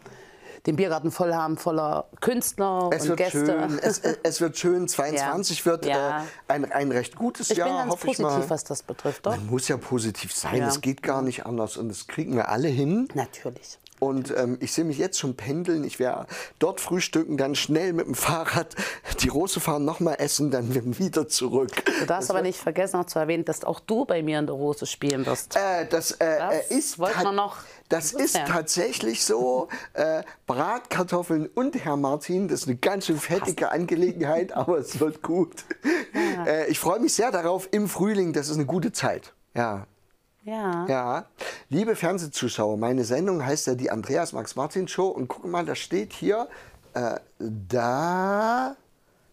Speaker 2: den Biergarten voll haben, voller Künstler
Speaker 1: es
Speaker 2: und Gäste.
Speaker 1: Schön, es, [laughs] es, wird schön, 22 ja. wird ja. Äh, ein, ein recht gutes
Speaker 2: ich
Speaker 1: Jahr,
Speaker 2: bin ganz
Speaker 1: hoffe
Speaker 2: positiv,
Speaker 1: ich mal.
Speaker 2: was das betrifft. Doch?
Speaker 1: Man muss ja positiv sein, ja. es geht gar nicht anders und das kriegen wir alle hin.
Speaker 2: Natürlich.
Speaker 1: Und ähm, ich sehe mich jetzt schon pendeln. Ich werde dort frühstücken, dann schnell mit dem Fahrrad die Rose fahren, nochmal essen, dann [laughs] wieder zurück.
Speaker 2: Du darfst das aber nicht vergessen, noch zu erwähnen, dass auch du bei mir in der Rose spielen wirst.
Speaker 1: Äh, das, äh,
Speaker 2: das
Speaker 1: ist,
Speaker 2: wollte man noch
Speaker 1: das ist tatsächlich so. Äh, Bratkartoffeln und Herr Martin, das ist eine ganz schön fettige Angelegenheit, [laughs] aber es wird gut. Ja. Äh, ich freue mich sehr darauf im Frühling. Das ist eine gute Zeit. Ja.
Speaker 2: Ja.
Speaker 1: Ja. Liebe Fernsehzuschauer, meine Sendung heißt ja die Andreas Max Martin Show und guck mal, da steht hier, äh, da,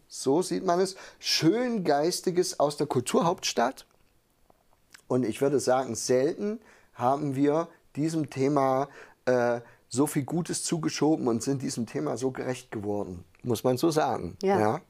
Speaker 1: so sieht man es, schön Geistiges aus der Kulturhauptstadt. Und ich würde sagen, selten haben wir diesem Thema äh, so viel Gutes zugeschoben und sind diesem Thema so gerecht geworden, muss man so sagen.
Speaker 2: Ja. ja?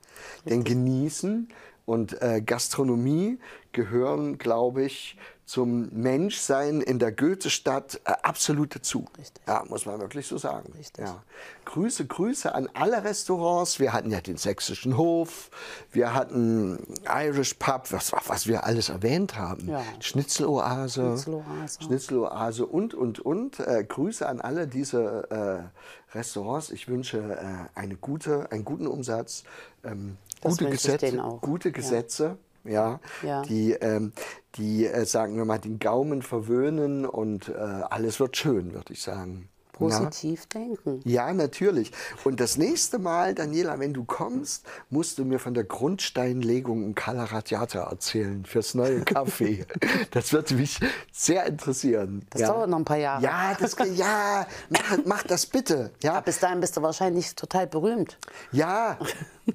Speaker 1: Denn genießen und äh, Gastronomie gehören, glaube ich, zum Menschsein in der Goethestadt äh, absolut dazu.
Speaker 2: Richtig.
Speaker 1: Ja, muss man wirklich so sagen.
Speaker 2: Richtig.
Speaker 1: Ja. Grüße, Grüße an alle Restaurants. Wir hatten ja den Sächsischen Hof, wir hatten Irish Pub, was, was wir alles erwähnt haben.
Speaker 2: Ja.
Speaker 1: Schnitzeloase,
Speaker 2: Schnitzeloase.
Speaker 1: Schnitzeloase und, und, und. Äh, Grüße an alle diese äh, Restaurants. Ich wünsche äh, eine gute, einen guten Umsatz, ähm, gute, Gesetze, gute Gesetze. Ja ja,
Speaker 2: ja.
Speaker 1: die, ähm, die äh, sagen wir mal, den Gaumen verwöhnen und äh, alles wird schön, würde ich sagen.
Speaker 2: Positiv ja. denken.
Speaker 1: Ja, natürlich. Und das nächste Mal, Daniela, wenn du kommst, musst du mir von der Grundsteinlegung im Cala Radiata erzählen fürs neue [laughs] Café. das würde mich sehr interessieren.
Speaker 2: Das
Speaker 1: ja.
Speaker 2: dauert noch ein paar Jahre.
Speaker 1: Ja, das, ja mach, mach das bitte. Ja.
Speaker 2: Aber bis dahin bist du wahrscheinlich total berühmt.
Speaker 1: Ja,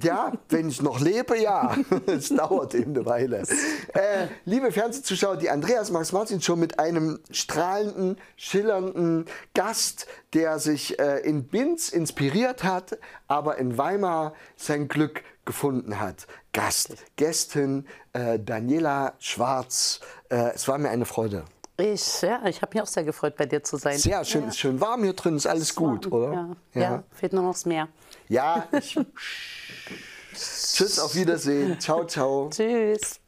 Speaker 1: ja, wenn ich noch lebe, ja. [laughs] Es dauert eben eine Weile. Äh, liebe Fernsehzuschauer, die Andreas Max Martin schon mit einem strahlenden, schillernden Gast, der sich äh, in Binz inspiriert hat, aber in Weimar sein Glück gefunden hat. Gast, Gästin äh, Daniela Schwarz. Äh, es war mir eine Freude.
Speaker 2: Ich, ja, ich habe mich auch sehr gefreut, bei dir zu sein.
Speaker 1: Sehr schön,
Speaker 2: ja.
Speaker 1: ist schön warm hier drin, ist alles gut, oder?
Speaker 2: Ja. ja. ja, fehlt nur noch das Meer.
Speaker 1: Ja, ich [laughs] Tschüss, auf Wiedersehen. Ciao, ciao.
Speaker 2: Tschüss.